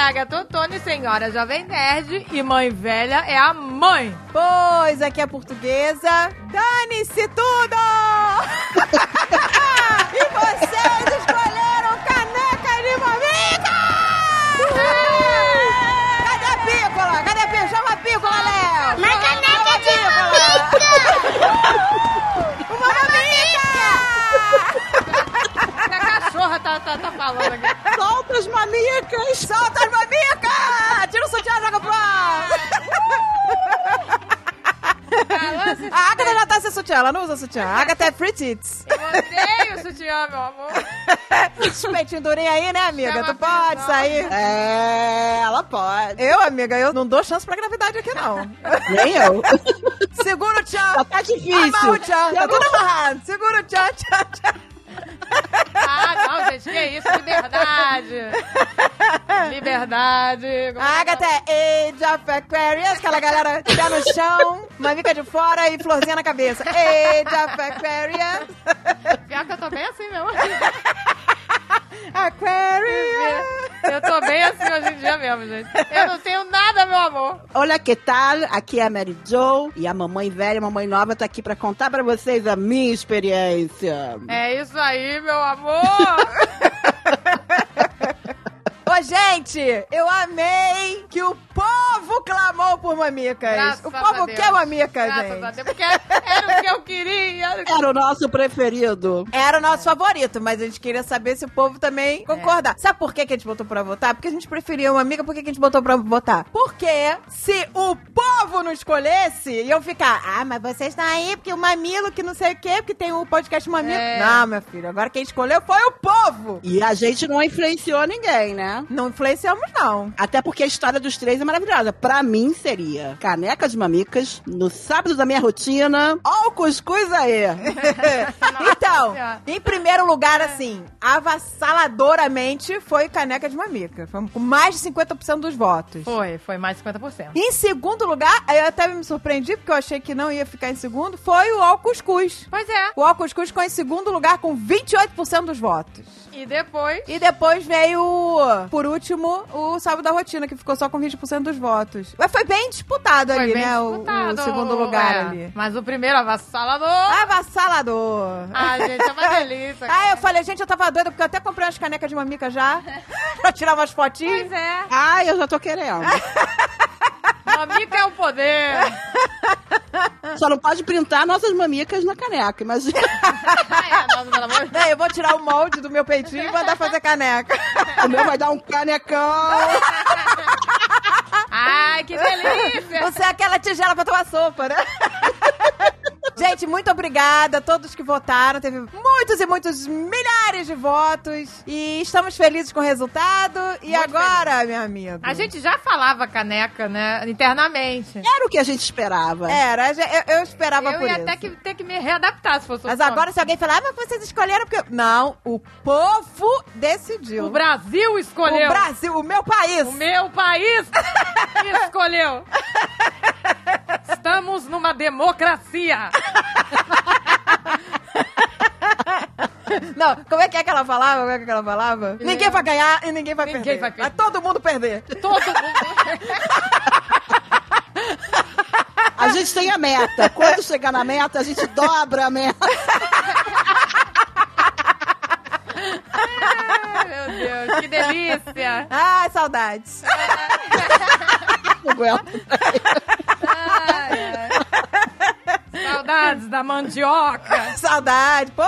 Agatha Ottoni, senhora Jovem Nerd. E mãe velha é a mãe. Pois, aqui é portuguesa. Dane-se tudo! e vocês escolheram caneca de mamica! Cadê a pícola? Cadê a pícola? Chama a pícola, Léo! Mas caneca de pícola! Uma mamica! A cachorra tá, tá, tá falando aqui. Solta as mamicas! Solta as mamicas! Tira o sutiã e joga pro ar! A Agatha já tá sem sutiã, ela não usa sutiã. A Agatha é free tits. Eu odeio o sutiã, meu amor. Esse peitinho durinho aí, né, amiga? Chama Tu pode sair. É, ela pode. Eu, amiga, eu não dou chance pra gravidade aqui, não. Nem eu. Segura o tchan. Já tá difícil. Amarra o tchan. Tá tudo amarrado. Segura o tchan, tchan, tchan. Ah, não, gente, que isso? Liberdade. Liberdade. Como A é Agatha é Age of Aquarius, aquela galera pé no chão, mamica de fora e florzinha na cabeça. Age of Aquarius. Pior que eu tô bem assim mesmo. Aquarius. Eu tô bem assim hoje em dia mesmo, gente. Eu não tenho nada, meu amor. Olha que tal? Aqui é a Mary Jo e a mamãe velha, a mamãe nova tá aqui pra contar pra vocês a minha experiência. É isso aí, meu amor. Ô, gente, eu amei que o povo clamou por mamicas. Graças o a povo Deus. quer mamica, Graças gente. a Deus, porque era o que eu queria. era o que- Era o nosso preferido. Era o nosso favorito, mas a gente queria saber se o povo também concordar. Sabe por que, que a gente botou pra votar? Porque a gente preferia uma amiga, por que, que a gente botou pra votar? Porque se o povo não escolhesse, iam ficar, ah, mas vocês estão aí porque o mamilo que não sei o quê, porque tem o podcast mamilo. É. Não, minha filha, agora quem escolheu foi o povo. E a gente não influenciou ninguém, né? Não influenciamos, não. Até porque a história dos três é maravilhosa. Pra mim seria caneca de mamicas, no sábado da minha rotina, ó o cuscuz aí. então, em primeiro lugar, assim, avassaladoramente foi caneca de mamica. Foi com mais de 50% dos votos. Foi, foi mais de 50%. Em segundo lugar, eu até me surpreendi, porque eu achei que não ia ficar em segundo, foi o Al Cuscuz. Pois é. O Al Cuscuz ficou em segundo lugar com 28% dos votos. E depois... E depois veio, por último, o Sábado da Rotina, que ficou só com 20% dos votos. Mas foi bem disputado Foi ali, bem né? o- disputado, O, segundo lugar é. ali. Mas o primeiro avassalador... Avassalador. Ah, gente, é uma delícia. Ah, eu falei, gente, eu tava doida, porque eu até comprei umas canecas de mamica já, pra tirar umas fotinhas. Pois é. Ai, eu já tô querendo. Mamica é o poder. Só não pode printar nossas mamicas na caneca, imagina. Ai, nossa, pelo amor de Daí eu vou tirar o molde do meu peitinho e mandar fazer caneca. O meu vai dar um canecão. Ai, que delícia. Você é aquela tigela pra tomar sopa, né? Gente, muito obrigada a todos que votaram. Teve muitos e muitos milhares de votos. E estamos felizes com o resultado. E Muito agora, meu amigo? A gente já falava caneca, né, internamente. Era o que a gente esperava. Era, eu, eu esperava Eu por ia isso. até que ter que me readaptar se fosse Mas agora, se alguém falar, ah, mas vocês escolheram porque. Não, o povo decidiu. O Brasil escolheu. O Brasil, o meu país. O meu país escolheu. Estamos numa democracia. Não, como é que é que ela falava? Como é que ela falava? Ninguém vai ganhar e ninguém vai Ninguém perder. vai perder. todo mundo perder. Todo mundo. A gente tem a meta. Quando chegar na meta, a gente dobra a meta. Ai, meu Deus, que delícia. Ai, saudades. Não aguento. Ai, ai. Saudades da mandioca. Saudade, pô.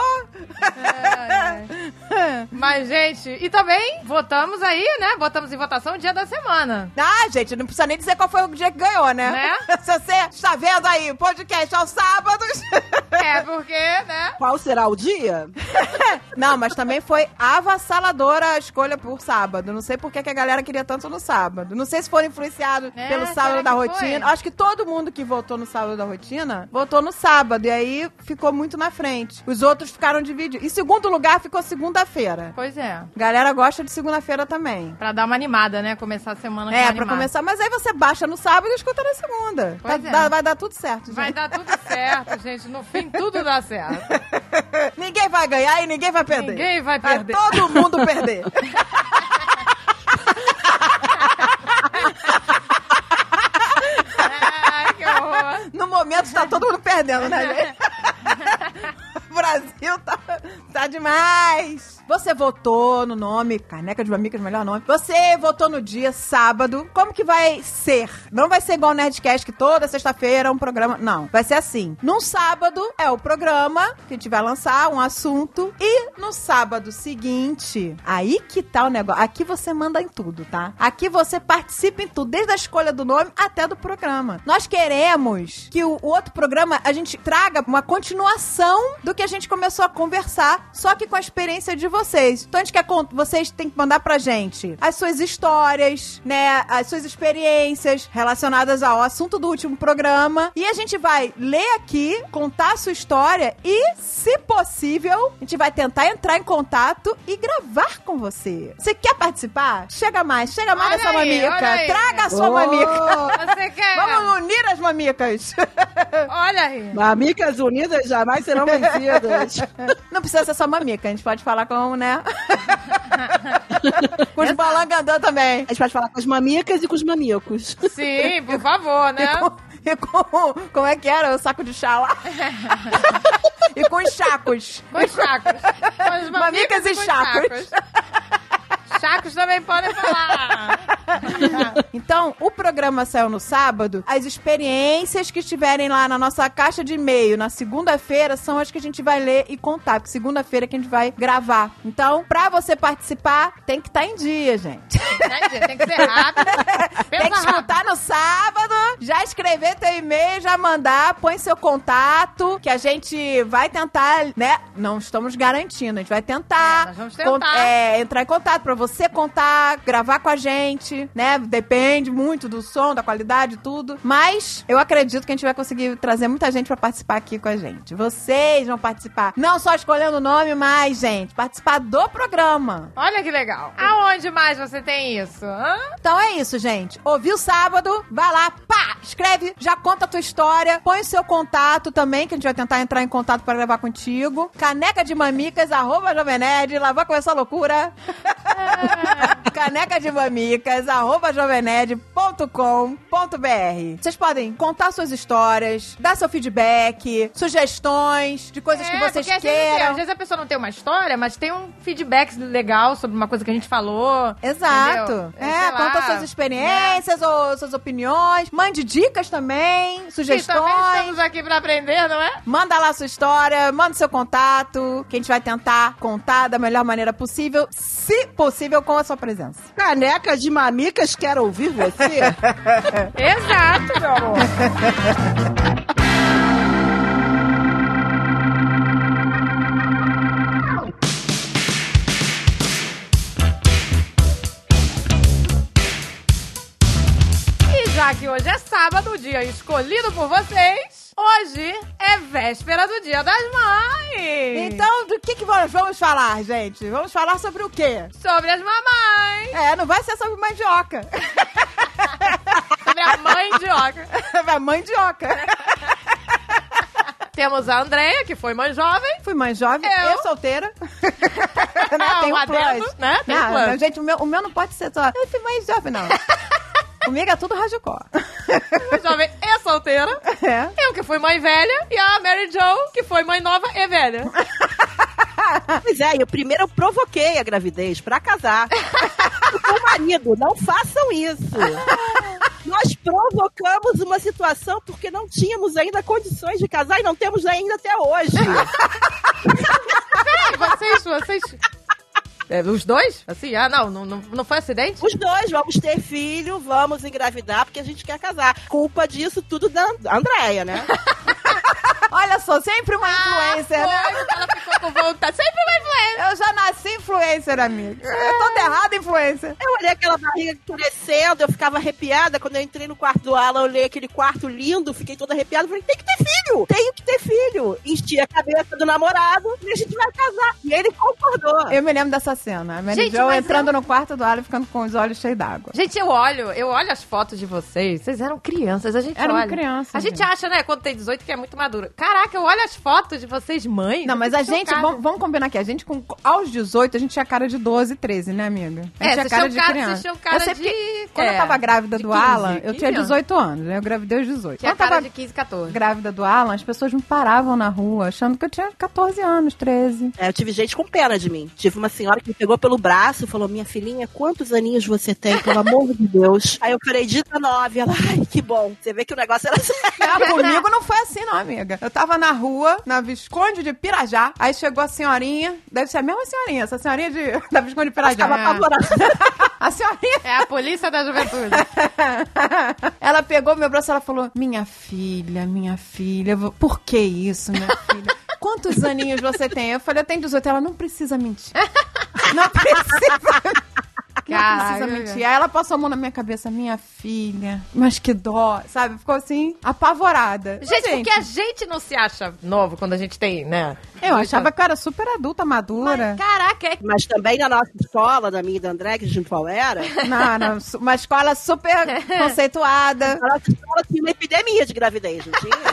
Ai, ai. Mas, gente, e também votamos aí, né? Votamos em votação o dia da semana. Ah, gente, não precisa nem dizer qual foi o dia que ganhou, né? Né? Se você está vendo aí o podcast aos sábados. É, porque, né? Qual será o dia? Não, mas também foi avassaladora a escolha por sábado. Não sei por que a galera queria tanto no sábado. Não sei se foram influenciados É, pelo sábado da foi? rotina. Acho que todo mundo que votou no sábado da rotina votou no sábado. E aí ficou muito na frente. Os outros ficaram divididos. Em segundo lugar ficou segunda-feira. Pois é. Galera gosta de segunda-feira também. Pra dar uma animada, né? Começar a semana É, pra começar. Mas aí você baixa no sábado e escuta na segunda. Pois Tá- é. dá- vai dar tudo certo, gente. Vai dar tudo certo, gente. No fim, tudo dá certo. ninguém vai ganhar e ninguém vai perder. Ninguém vai perder. Vai todo mundo perder. Ai, que horror. No momento está todo mundo perdendo, né, gente? Brasil tá, tá demais. Você votou no nome, Caneca de Mamicas, melhor nome. Você votou no dia sábado. Como que vai ser? Não vai ser igual o Nerdcast, que toda sexta-feira é um programa. Não. Vai ser assim. Num sábado é o programa que a gente vai lançar, um assunto. E no sábado seguinte, aí que tá o negócio. Aqui você manda em tudo, tá? Aqui você participa em tudo, desde a escolha do nome até do programa. Nós queremos que o, o outro programa a gente traga uma continuação do que a gente começou a conversar, só que com a experiência de vocês. Então a gente quer vocês têm que mandar pra gente as suas histórias, né, as suas experiências relacionadas ao assunto do último programa e a gente vai ler aqui, contar a sua história e, se possível, a gente vai tentar entrar em contato e gravar com você. Você quer participar? Chega mais, chega mais Olha dessa aí, mamica. olha aí. Traga a sua Oh. mamica. Você quer? Vamos unir as mamicas. Olha aí. Mamicas unidas jamais serão vencidas. Não precisa ser só mamica, a gente pode falar com, né? com os balangandã também. A gente pode falar com as mamicas e com os mamicos. Sim, por favor, né? E com, e com- Como é que era? O saco de chá lá? e com os chacos. Com os chacos. Com os Mamicas e com os chacos. Chacos também podem falar. Então, o programa saiu no sábado. As experiências que estiverem lá na nossa caixa de e-mail na segunda-feira são as que a gente vai ler e contar. Porque segunda-feira é que a gente vai gravar. Então, pra você participar, tem que estar em dia, gente. Tem que ser rápido. Tem que escutar no sábado, já escrever teu e-mail, já mandar, põe seu contato, que a gente vai tentar, né? Não estamos garantindo, a gente vai tentar. É, nós vamos tentar. é, entrar em contato pra você contar, gravar com a gente, né? Depende muito do som, da qualidade, tudo. Mas eu acredito que a gente vai conseguir trazer muita gente pra participar aqui com a gente. Vocês vão participar, não só escolhendo o nome, mas, gente, participar do programa. Olha que legal. Aonde mais você tem isso? hã? Então é isso, gente. Ouviu sábado? Vai lá, pá! Escreve, já conta a tua história, põe o seu contato também, que a gente vai tentar entrar em contato para gravar contigo. Caneca de mamicas, arroba Jovem Nerd, lá vai começar a loucura. Caneca de mamicas, jovemnerd.com.br. Vocês podem contar suas histórias, dar seu feedback, sugestões de coisas que É, vocês porque às vezes, assim, queiram. às vezes a pessoa não tem uma história, mas tem um feedback legal sobre uma coisa que a gente falou. Exato. entendeu? É, lá, conta suas experiências ou suas opiniões. Mande dicas também, Sim, sugestões. também estamos aqui pra aprender, não é? Manda lá sua história, manda seu contato, que a gente vai tentar contar da melhor maneira possível, se possível, com a sua presença. Caneca de mamicas, quero ouvir você. Exato, meu amor. já que hoje é sábado, dia escolhido por vocês, hoje é véspera do Dia das Mães. Então, do que, que nós vamos falar, gente? Vamos falar sobre o quê? Sobre as mamães. É, não vai ser sobre mandioca. Sobre a mãe de Oca. Vai mandioca. Temos a Andrea, que foi mãe jovem. Fui mãe jovem, Eu? eu, solteira. Né? Tem um um adendo, plus. né? Tem um Não, plus. não, gente, o meu, o meu não pode ser só. Eu fui mãe jovem, não. Comigo é tudo. Mãe jovem e solteira. É. Eu, que fui mãe velha. E a Mary Jo, que foi mãe nova e velha. Pois é, eu primeiro eu provoquei a gravidez pra casar. Com o marido, não façam isso. Nós provocamos uma situação porque não tínhamos ainda condições de casar e não temos ainda até hoje. Peraí, vocês, vocês... É, os dois? Assim, ah, não, não, não, não foi acidente? Os dois vamos ter filho, vamos engravidar porque a gente quer casar. Culpa disso tudo da Andréia, né? Olha só, sempre uma influencer, né? Ah, foi, ela ficou com vontade. Sempre uma influência. Eu já nasci influencer, amiga. Eu tô errada, influencer. Eu olhei aquela barriga crescendo, eu ficava arrepiada. Quando eu entrei no quarto do Alan, eu olhei aquele quarto lindo, fiquei toda arrepiada. Falei, tem que ter filho! Tenho que ter filho! enchi a cabeça do namorado e a gente vai casar. E ele concordou. Eu me lembro dessa cena. A Mary Gente, Jo mas entrando eu- no quarto do Alan ficando com os olhos cheios d'água. Gente, eu olho, eu olho as fotos de vocês. Vocês eram crianças, a gente Éramos olha. crianças, A gente gente. acha, né, quando tem 18 que é muito madura. Caraca, eu olho as fotos de vocês, mães. Não, eu mas a gente, vamos, vamos combinar aqui, a gente com, aos 18, a gente tinha cara de 12, 13, né, amiga? A É, gente vocês tinham cara- vocês tinham cara eu sei de- porque Quando é, eu tava grávida de do 15, Alan, eu 15 tinha anos. 18 anos, né? Eu gravidei aos 18. Tinha Quando eu cara tava de 15, 14. grávida do Alan, as pessoas me paravam na rua achando que eu tinha 14 anos, 13. É, eu tive gente com pena de mim. Tive uma senhora que me pegou pelo braço e falou: Minha filhinha, quantos aninhos você tem, pelo amor de Deus? Aí eu falei: 19. Ela, ai, que bom. Você vê que o negócio era sério. Não, comigo não foi assim, não, amiga. Eu tava na rua, na Visconde de Pirajá, aí chegou a senhorinha, deve ser a mesma senhorinha, essa senhorinha de, da Visconde de Pirajá. Tava apavorada. A senhorinha É a polícia da juventude. ela pegou meu braço e ela falou: Minha filha, minha filha, por que isso, minha filha? Quantos aninhos você tem? Eu falei: Eu tenho 18. Ela não precisa mentir. Não precisa. Não Caraca. precisa mentir. Aí ela passou a mão na minha cabeça, minha filha, mas que dó, sabe? Ficou assim, apavorada. Gente, porque a gente não se acha novo quando a gente tem, né? Eu achava que eu era super adulta, madura. Caraca, é Mas também na nossa escola, da minha e da André, que a gente qual era, Não, não, uma escola super conceituada. a nossa escola tinha uma epidemia de gravidez, não tinha?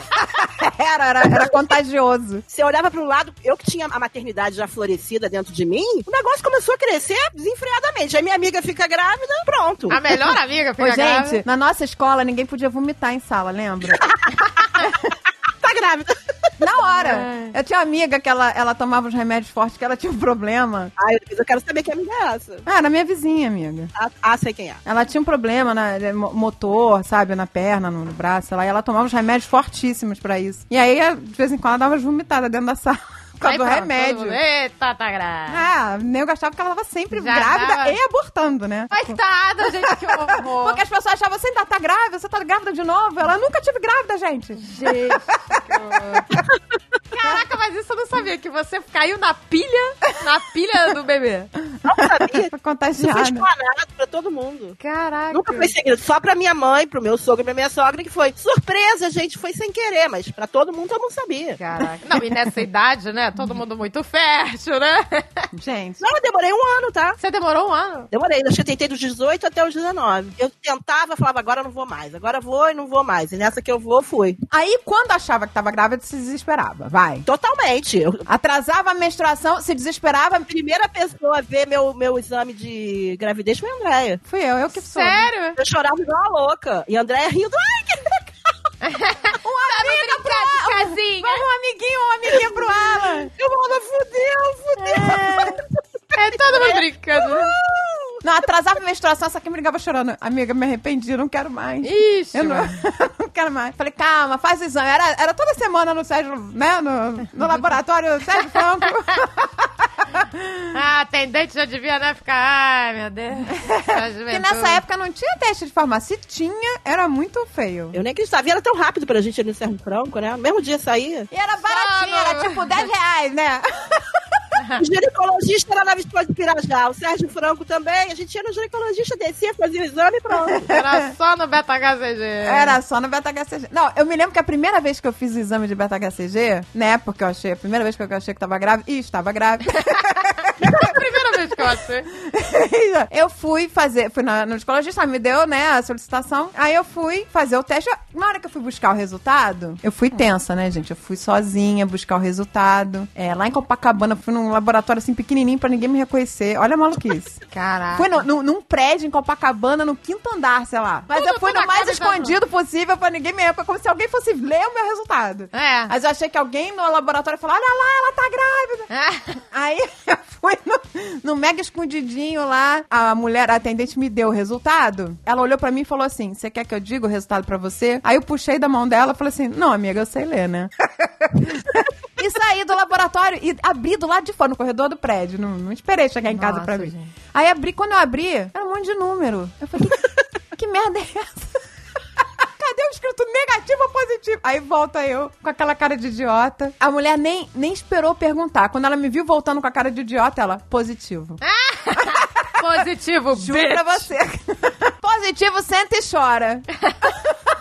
Era, era, era contagioso. Você olhava para um lado, eu que tinha a maternidade já florescida dentro de mim, o negócio começou a crescer desenfreadamente. Aí minha amiga fica grávida, pronto. a melhor amiga Ô, fica grávida. gente, na nossa escola ninguém podia vomitar em sala, lembra? Tá grávida. Na hora. Eu tinha uma amiga que ela, ela tomava os remédios fortes, que ela tinha um problema. Ai, eu quero saber que amiga é essa. Ah, era minha vizinha, amiga. Ah, ah, sei quem é. Ela tinha um problema na mo- motor, sabe, na perna, no, no braço, lá, e ela tomava os remédios fortíssimos pra isso. E aí, de vez em quando, ela dava umas vomitadas dentro da sala por causa do pronto, remédio. Eita, tá grávida. Ah, nem eu gastava porque ela tava sempre Já grávida tava- e abortando, né? Coitada, gente, que horror. Porque as pessoas achavam, você ainda tá grávida, você tá grávida de novo. Ela nunca tive grávida, gente. Gente. Caraca, mas isso eu não sabia, que você caiu na pilha, na pilha do bebê. Não sabia. Foi Isso foi explanado pra todo mundo. Caraca. Nunca foi segredo. Só pra minha mãe, pro meu sogro e pra minha sogra, que foi surpresa, gente. Foi sem querer, mas pra todo mundo eu não sabia. Caraca. Não, e nessa idade, né? Todo mundo muito fértil, né? Gente. Não, eu demorei um ano, tá? Você demorou um ano. Demorei. Acho que eu tentei dos 18 até os 19. Eu tentava, falava, agora eu não vou mais. Agora eu vou e não vou mais. E nessa que eu vou, fui. Aí, quando achava que tava grávida, se desesperava. Vai. Totalmente. Eu, Atrasava a menstruação, se desesperava. a primeira pessoa a ver meu, meu exame de gravidez foi a Andréia. Fui eu, eu que sou. Sério? Eu chorava igual uma louca. E a Andréia rindo. Ai, que legal. Uma amiga pra casinha. Vamos um amiguinho, um amiguinho pro Alan. Eu falava, fudeu, fudeu. É todo mundo brincando. Não, atrasava a menstruação, essa aqui me ligava chorando. Amiga, me arrependi, não quero mais. Ixi, Eu não quero mais. Falei, calma, faz o exame. Era, era toda semana no Sérgio, né? No, no laboratório Sérgio Franco. Ah, atendente já devia, né? Ficar, ai, meu Deus. Porque nessa época não tinha teste de farmácia. Se tinha, era muito feio. Eu nem acreditava. E era tão rápido pra gente ali no Serro Franco, né? No mesmo dia saía. E era baratinho, Só era tipo 10 reais, né? O ginecologista era na Visconde de Pirajá. O Sérgio Franco também. A gente ia no ginecologista, descia, fazia o exame e pronto. Era só no Beta HCG. Era só no beta-HCG. Não, eu me lembro que a primeira vez que eu fiz o exame de beta-HCG, né? Porque eu achei, a primeira vez que eu achei que tava grávida, e estava grávida. A primeira vez que eu achei. eu fui fazer, fui na, no ginecologista, me deu, né, a solicitação. Aí eu fui fazer o teste. Na hora que eu fui buscar o resultado, eu fui tensa, né, gente? Eu fui sozinha buscar o resultado. É, lá em Copacabana, fui num laboratório assim pequenininho pra ninguém me reconhecer. Olha a maluquice. Caraca. Fui no- no- num prédio em Copacabana, no quinto andar, sei lá. Mas Tudo eu fui no mais escondido possível pra ninguém me reconhecer. Como se alguém fosse ler o meu resultado. É. Mas eu achei que alguém no laboratório falou: olha lá, ela tá grávida. Aí eu fui no, no mega escondidinho lá, a mulher, a atendente me deu o resultado. Ela olhou pra mim e falou assim: Você quer que eu diga o resultado pra você? Aí eu puxei da mão dela e falei assim: Não, amiga, eu sei ler, né? e saí do laboratório e abri do lado de fora, no corredor do prédio. Não, não esperei chegar em casa Nossa, pra ver. gente. Aí abri, quando eu abri, era um monte de número. Eu falei: Que, que merda é essa? Cadê o escrito negativo ou positivo? Aí volta eu com aquela cara de idiota. A mulher nem, nem esperou perguntar. Quando ela me viu voltando com a cara de idiota, ela, positivo. Positivo, Juro bitch. pra você. positivo, senta e chora.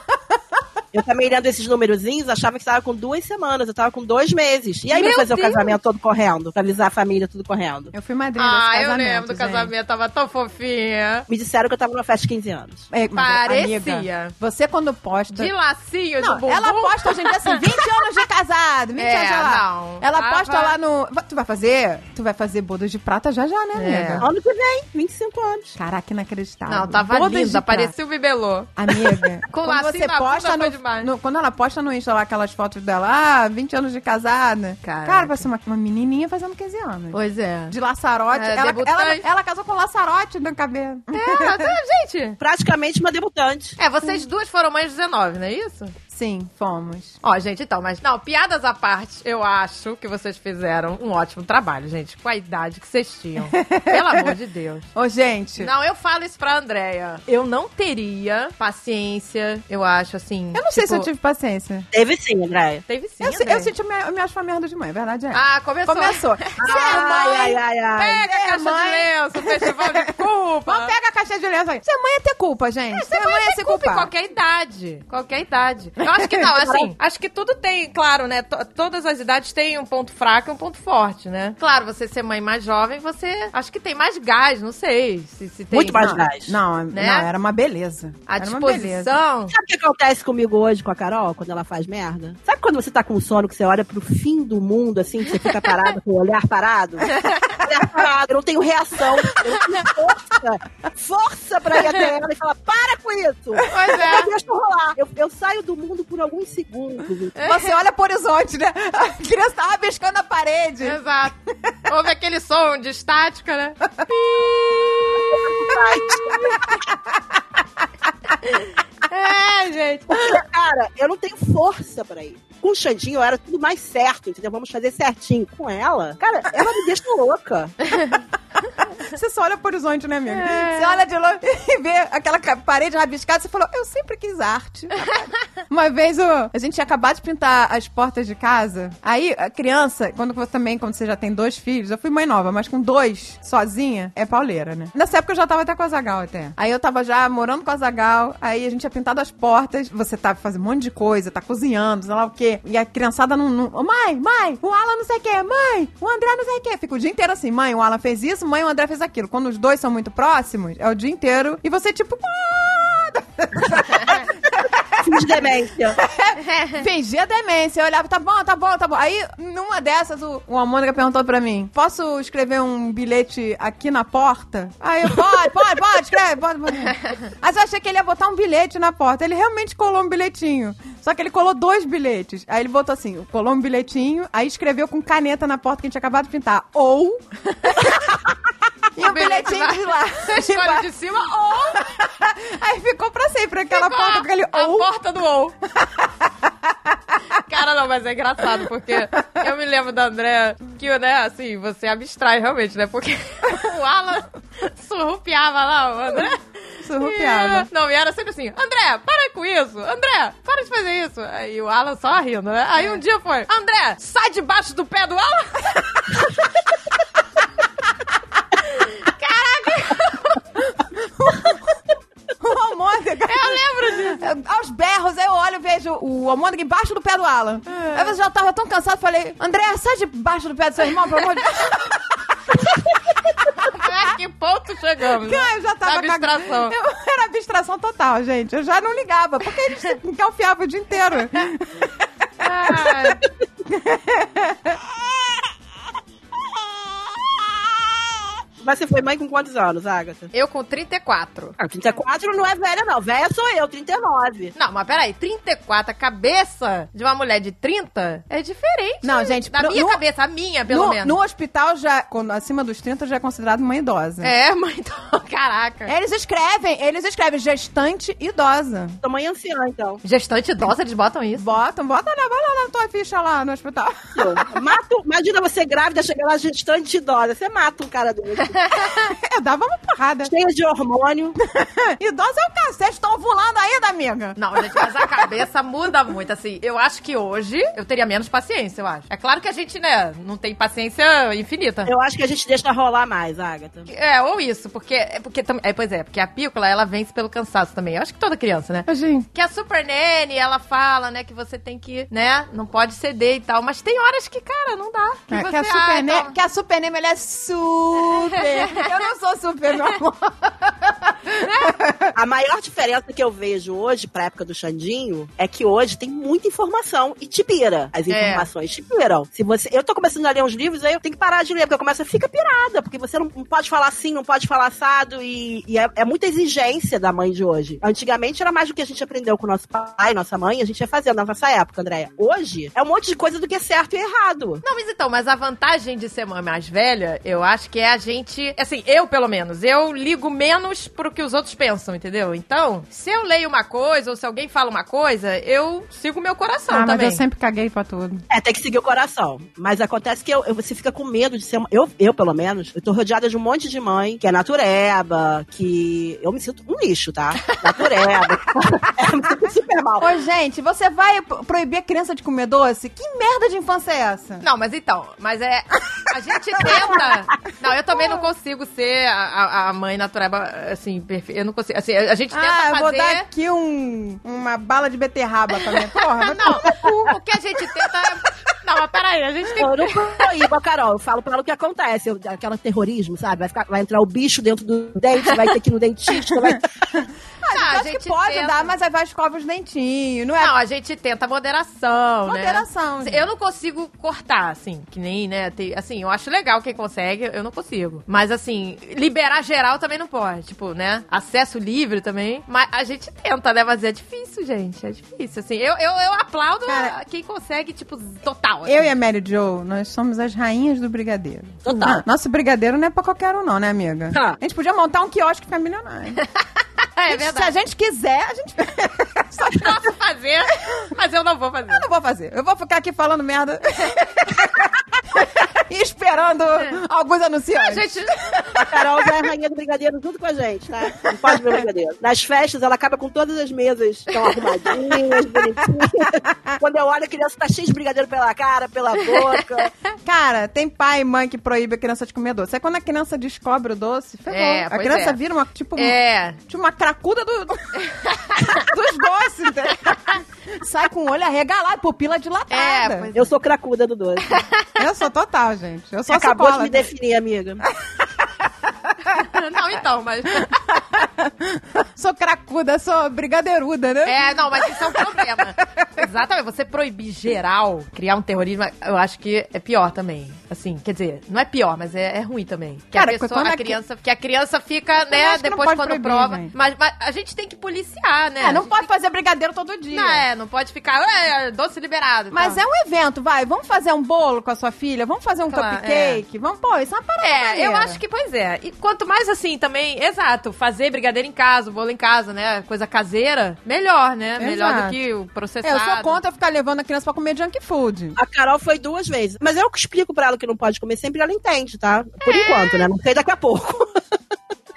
Eu também lendo esses numerozinhos, achava que estava com duas semanas, eu tava com dois meses. E aí Meu vai fazer Deus. o casamento todo correndo, pra avisar a família tudo correndo. Eu fui madrinha Ah, desse eu casamento, lembro do casamento, tava tão fofinha. Me disseram que eu tava numa festa de 15 anos. É, Parecia. amiga, você quando posta... De lacinho Não, do bumbum. ela posta hoje em dia assim, 20 anos de casado, 20 É, anos já lá. não. Ela Tava- posta lá no... Tu vai fazer? Tu vai fazer bodas de prata já já, né, É. amiga? Ano que vem, 25 anos. Caraca, inacreditável. Não, tava Bodas de linda, parecia o bibelô. Amiga, Com quando lacinho você na posta no, demais. no- Quando ela posta no Insta lá aquelas fotos dela, ah, 20 anos de casada. Caraca. Cara, parece uma, uma menininha fazendo 15 anos. Pois é. De laçarote. É, ela, ela, ela casou com laçarote no cabelo. É, é, gente. Praticamente uma debutante. É, vocês duas foram mães de 19, não é isso? Sim, fomos. Ó, gente, então, mas não, piadas à parte, eu acho que vocês fizeram um ótimo trabalho, gente, com a idade que vocês tinham. Pelo amor de Deus. Ô, gente. Não, eu falo isso pra Andréia. Eu não teria paciência, eu acho, assim. Eu não sei tipo, se eu tive paciência. Teve sim, Andréia. Teve sim, Eu, Andréia. eu senti, eu me, eu me acho uma merda de mãe, a verdade é. Ah, começou. Começou. Ser Ai, mãe. ai, ai, ai. Pega a Ser caixa mãe. de lenço, festival de culpa. Vamos pegar a caixa de lenço aí. Ser mãe é ter culpa, gente. Ser mãe é se culpa em qualquer idade. Qualquer idade. Eu acho que não, assim, acho que tudo tem, claro, né? to- todas as idades têm um ponto fraco e um ponto forte, né? Claro, você ser mãe mais jovem, você acho que tem mais gás, não sei. Se, se tem Muito mais não, gás. Não, Né? não, era uma beleza. A era uma beleza. disposição. Sabe o que acontece comigo hoje com a Carol, quando ela faz merda? Sabe quando você tá com sono, que você olha pro fim do mundo, assim, que você fica parado com o olhar parado? olhar parado, eu não tenho reação. Eu não tenho força. Força pra ir até ela e falar, para com isso! Pois é. Deixa eu rolar. Eu, eu saio do mundo por alguns segundos. Você olha pro horizonte, né? A criança tava rabiscando a parede. Exato. Houve aquele som de estática, né? É, gente. Porque, cara, eu não tenho força pra ir. Com o Xandinho era tudo mais certo, entendeu? Vamos fazer certinho. Com ela, cara, ela me deixa louca. Você só olha pro horizonte, né, amiga? É. Você olha de longe e vê aquela parede rabiscada, você falou, eu sempre quis arte. Uma vez a gente tinha acabado de pintar as portas de casa. Aí, a criança, quando você também, quando você já tem dois filhos, eu fui mãe nova, mas com dois, sozinha, é pauleira, né? Nessa época eu já tava até com a Zagal até. Aí eu tava já morando com a Zagal, aí a gente tinha pintado as portas, você tá fazendo um monte de coisa, tá cozinhando, sei lá o quê. E a criançada não. não mãe, mãe, o Alan não sei o quê, mãe, o André não sei o quê. Fica o dia inteiro assim, mãe, o Alan fez isso, mãe, o André fez aquilo. Quando os dois são muito próximos, é o dia inteiro. E você, tipo. Fiz demência. Fingia demência. Eu olhava, tá bom, tá bom, tá bom. Aí, numa dessas, o, o Amônica perguntou pra mim: posso escrever um bilhete aqui na porta? Aí eu, pode, pode, pode, escreve, pode, pode. Mas eu achei que ele ia botar um bilhete na porta. Ele realmente colou um bilhetinho. Só que ele colou dois bilhetes. Aí ele botou assim: colou um bilhetinho, aí escreveu com caneta na porta que a gente tinha acabado de pintar. Ou. E o bilhetinho de lá. Você escolhe de cima ou Aí ficou pra sempre aquela ficou porta aquele ou. Porta do ou. Cara, não, mas é engraçado, porque eu me lembro da André que, né, assim, você abstrai realmente, né? Porque o Alan surrupiava lá, o André. Surrupiava. E, não, e era sempre assim, André, para com isso. André, para de fazer isso. Aí o Alan só rindo, né? Aí um dia foi, André, sai debaixo do pé do Alan. O Almôndega. Eu lembro disso. Aos berros, aí eu olho e vejo o Almôndega embaixo do pé do Alan. Aí eu já tava tão cansado, falei, André, sai debaixo do pé do seu irmão, pelo amor de Deus. A que ponto chegamos? né? Cara, eu já tava abstração. cagando. Eu- Era abstração total, gente. Eu já não ligava, porque a gente engalfiava o dia inteiro. Ai. Mas você foi mãe com quantos anos, Agatha? Eu com 34. Ah, 34 não é velha, não. Velha sou eu, 39. Não, mas peraí, 34, a cabeça de uma mulher de 30 é diferente. Não, gente, Da no- minha no- cabeça, a minha, pelo no, menos. no hospital, já, quando, acima dos 30, já é considerado uma idosa. É, mas então, caraca. Eles escrevem, eles escrevem gestante idosa. Sou mãe anciã, então. Gestante idosa, eles botam isso. Botam, bota lá, vai lá na tua ficha lá no hospital. Mato, imagina você grávida, chegar lá gestante idosa. Você mata um cara desse. é, dava uma porrada. Cheia de hormônio. Idosa é o cacete, estão ovulando ainda, amiga. Não, gente, mas a cabeça muda muito, assim. Eu acho que hoje eu teria menos paciência, eu acho. É claro que a gente, né, não tem paciência infinita. Eu acho que a gente deixa rolar mais, Agatha. É, ou isso, porque, é porque é, pois é, porque a pícola, ela vence pelo cansaço também. Eu acho que toda criança, né? Gente. Que a Super Nene, ela fala, né, que você tem que, né, não pode ceder e tal, mas tem horas que, cara, não dá. Que, É, você, que, a super ah, Ne- então- que a Super Neme, ela é super. Eu não sou super, meu amor. A maior diferença que eu vejo hoje pra época do Xandinho é que hoje tem muita informação e te pira. As É. informações te piram. Se você, eu tô começando a ler uns livros, aí eu tenho que parar de ler, porque eu começo a ficar pirada, porque você não, não pode falar assim, não pode falar assado, e, e é, é muita exigência da mãe de hoje. Antigamente era mais do que a gente aprendeu com nosso pai, nossa mãe, a gente ia fazendo na nossa época, Andréia. Hoje é um monte de coisa do que é certo e errado. Não, mas então, mas a vantagem de ser mãe mais velha, eu acho que é a gente. Assim, eu pelo menos, eu ligo menos pro que os outros pensam, entendeu? Então, se eu leio uma coisa ou se alguém fala uma coisa, eu sigo meu coração Ah, mas também. eu sempre caguei pra tudo. É, tem que seguir o coração. Mas acontece que eu, eu- você fica com medo de ser uma. Eu, eu, pelo menos, eu tô rodeada de um monte de mãe que é natureba, que. Eu me sinto um lixo, tá? Natureba. é, eu me sinto super mal. Ô, gente, você vai pro- proibir a criança de comer doce? Que merda de infância é essa? Não, mas então, mas é. A gente tenta. Não, eu também não consigo ser a, a- a mãe natureba, assim, perfeita. Eu não consigo. Assim, a gente tenta Ah, eu fazer. vou dar aqui um, uma bala de beterraba pra minha porra. Não, o que a gente tenta é. Não, mas peraí, a gente tem Eu não proíbo Carol, eu falo pra ela o que acontece. Eu, aquela terrorismo, sabe? Vai, ficar- vai entrar o bicho dentro do dente, vai ter que ir no dentista, vai. Ah, Acho que pode tenta. dar, mas aí vai escova os dentinhos. Não é Não, a gente tenta moderação, né? moderação. Eu não consigo cortar, assim, que nem, né? tem- assim, eu acho legal quem consegue, eu não consigo. Mas, assim, liberar geral também não pode. Tipo, né? Acesso livre também. Mas a gente tenta, né? Mas é difícil, gente. É difícil. Assim, eu, eu, eu aplaudo Cara, quem consegue, tipo, total. assim. Eu e a Mary Jo, nós somos as rainhas do brigadeiro. Total. Ah, Nosso brigadeiro não é pra qualquer um, não, né, amiga? Ah. A gente podia montar um quiosque pra milionário. É Se a verdade. gente quiser, a gente. Só Posso fazer, mas eu não vou fazer. eu não vou fazer. Eu vou ficar aqui falando merda. esperando alguns A anunciantes. gente. A Carol já é rainha do brigadeiro junto com a gente, tá? Não pode ver o brigadeiro. Nas festas, ela acaba com todas as mesas tão arrumadinhas, bonitinhas. Quando eu olho, a criança tá cheia de brigadeiro pela cara, pela boca. Cara, tem pai e mãe que proíbe a criança de comer doce. Aí quando a criança descobre o doce, ferrou. É, a pois criança é. vira uma, tipo, É. tipo uma cracuda do, dos doces, entendeu? Sai com o olho arregalado, pupila dilatada. É, pois Eu sou cracuda do doce. Eu sou total, gente. Eu Você sou acabou de me definir, amiga. Não, então, mas. Sou cracuda, sou brigadeiruda, né? É, não, mas isso é um problema. Exatamente. Você proibir geral, criar um terrorismo, eu acho que é pior também. Assim, quer dizer, não é pior, mas é, é ruim também. Que Cara, a pessoa, quando a criança, que a criança fica, Eu né, que depois quando proibir, prova. gente. Mas, mas a gente tem que policiar, né? É, não pode tem fazer brigadeiro todo que- dia. Não, é, não pode ficar, "É, doce liberado. Mas é um evento, vai. Vamos fazer um bolo com a sua filha? Vamos fazer um Claro, cupcake? Vamos, pô, isso é uma parada É, eu maneira. acho que, pois é. E quanto mais assim também, exato, fazer brigadeiro em casa, bolo em casa, né? Coisa caseira, melhor, né? Melhor Exato. do que o É, processado. eu sou contra ficar levando a criança pra comer junk food. A Carol foi duas vezes. Mas eu que explico pra ela que não pode comer sempre, ela entende, tá? Por enquanto, né? Não sei daqui a pouco.